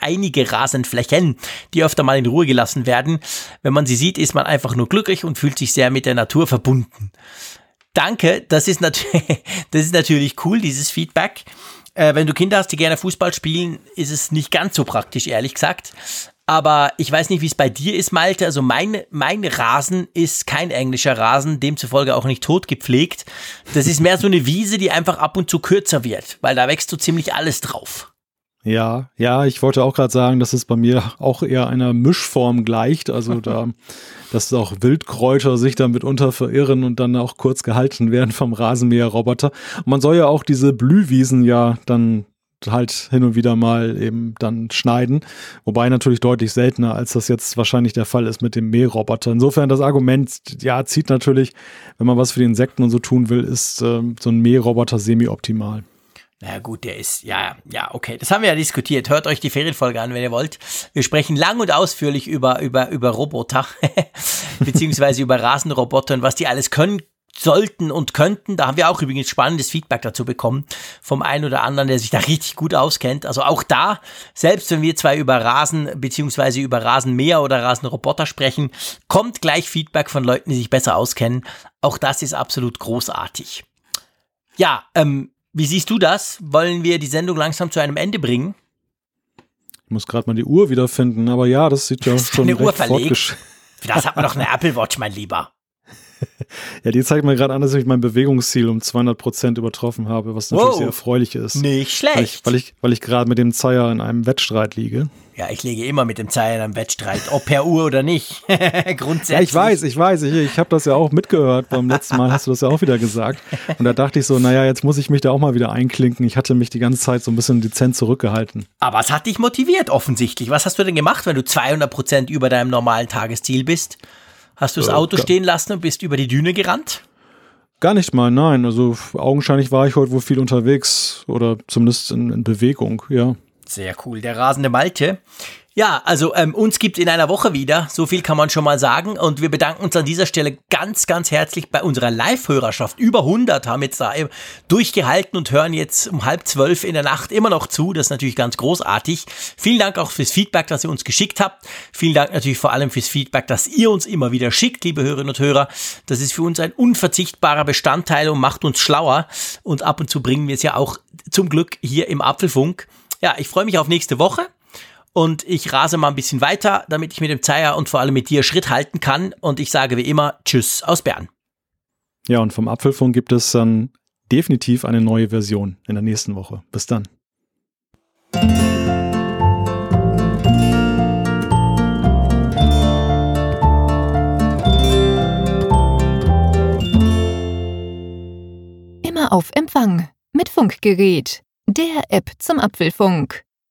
einige Rasenflächen, die öfter mal in Ruhe gelassen werden. Wenn man sie sieht, ist man einfach nur glücklich und fühlt sich sehr mit der Natur verbunden. Danke, das ist, nat [LAUGHS] das ist natürlich cool, dieses Feedback. Äh, wenn du Kinder hast, die gerne Fußball spielen, ist es nicht ganz so praktisch, ehrlich gesagt. Aber ich weiß nicht, wie es bei dir ist, Malte. Also mein, mein Rasen ist kein englischer Rasen, demzufolge auch nicht tot gepflegt. Das ist mehr so eine Wiese, die einfach ab und zu kürzer wird, weil da wächst so ziemlich alles drauf. Ja, ja, ich wollte auch gerade sagen, dass es bei mir auch eher einer Mischform gleicht. Also [LAUGHS] da, dass auch Wildkräuter sich da mitunter verirren und dann auch kurz gehalten werden vom Rasenmäherroboter. Und man soll ja auch diese Blühwiesen ja dann halt hin und wieder mal eben dann schneiden. Wobei natürlich deutlich seltener, als das jetzt wahrscheinlich der Fall ist mit dem Mähroboter. Insofern das Argument, ja, zieht natürlich, wenn man was für die Insekten und so tun will, ist äh, so ein Mähroboter semi-optimal. Na gut, der ist, ja, ja, okay. Das haben wir ja diskutiert. Hört euch die Ferienfolge an, wenn ihr wollt. Wir sprechen lang und ausführlich über, über, über Roboter, [LAUGHS] beziehungsweise über Rasenroboter und was die alles können, sollten und könnten. Da haben wir auch übrigens spannendes Feedback dazu bekommen vom einen oder anderen, der sich da richtig gut auskennt. Also auch da, selbst wenn wir zwar über Rasen beziehungsweise über Rasenmäher oder Rasenroboter sprechen, kommt gleich Feedback von Leuten, die sich besser auskennen. Auch das ist absolut großartig. Ja, ähm, wie siehst du das? Wollen wir die Sendung langsam zu einem Ende bringen? Ich muss gerade mal die Uhr wiederfinden, aber ja, das sieht ja schon deine Uhr recht verlegt? fortgesch- Für das hat man doch eine Apple Watch, mein Lieber. [LAUGHS] Ja, die zeigt mir gerade an, dass ich mein Bewegungsziel um 200 Prozent übertroffen habe, was natürlich Wow. sehr erfreulich ist. Nicht Weil ich, schlecht. weil ich, weil ich gerade mit dem Zeier in einem Wettstreit liege. Ja, ich lege immer mit dem Zeier in einem Wettstreit, ob per Uhr oder nicht. [LAUGHS] Grundsätzlich. Ja, ich weiß, ich weiß, ich, ich habe das ja auch mitgehört. Beim letzten Mal hast du das ja auch wieder gesagt. Und da dachte ich so, naja, jetzt muss ich mich da auch mal wieder einklinken. Ich hatte mich die ganze Zeit so ein bisschen dezent zurückgehalten. Aber es hat dich motiviert, offensichtlich. Was hast du denn gemacht, wenn du 200 Prozent über deinem normalen Tagesziel bist? Hast du das Äh, Auto stehen lassen und bist über die Düne gerannt? Gar nicht mal, nein. Also augenscheinlich war ich heute wohl viel unterwegs oder zumindest in, in Bewegung, ja. Sehr cool, der rasende Malte. Ja, also ähm, uns gibt in einer Woche wieder, so viel kann man schon mal sagen. Und wir bedanken uns an dieser Stelle ganz, ganz herzlich bei unserer Live-Hörerschaft. Über 100 haben jetzt da durchgehalten und hören jetzt um halb zwölf in der Nacht immer noch zu. Das ist natürlich ganz großartig. Vielen Dank auch fürs Feedback, das ihr uns geschickt habt. Vielen Dank natürlich vor allem fürs Feedback, das ihr uns immer wieder schickt, liebe Hörerinnen und Hörer. Das ist für uns ein unverzichtbarer Bestandteil und macht uns schlauer. Und ab und zu bringen wir es ja auch zum Glück hier im Apfelfunk. Ja, ich freue mich auf nächste Woche. Und ich rase mal ein bisschen weiter, damit ich mit dem Zeier und vor allem mit dir Schritt halten kann. Und ich sage wie immer Tschüss aus Bern. Ja, und vom Apfelfunk gibt es dann definitiv eine neue Version in der nächsten Woche. Bis dann. Immer auf Empfang mit Funkgerät, der App zum Apfelfunk.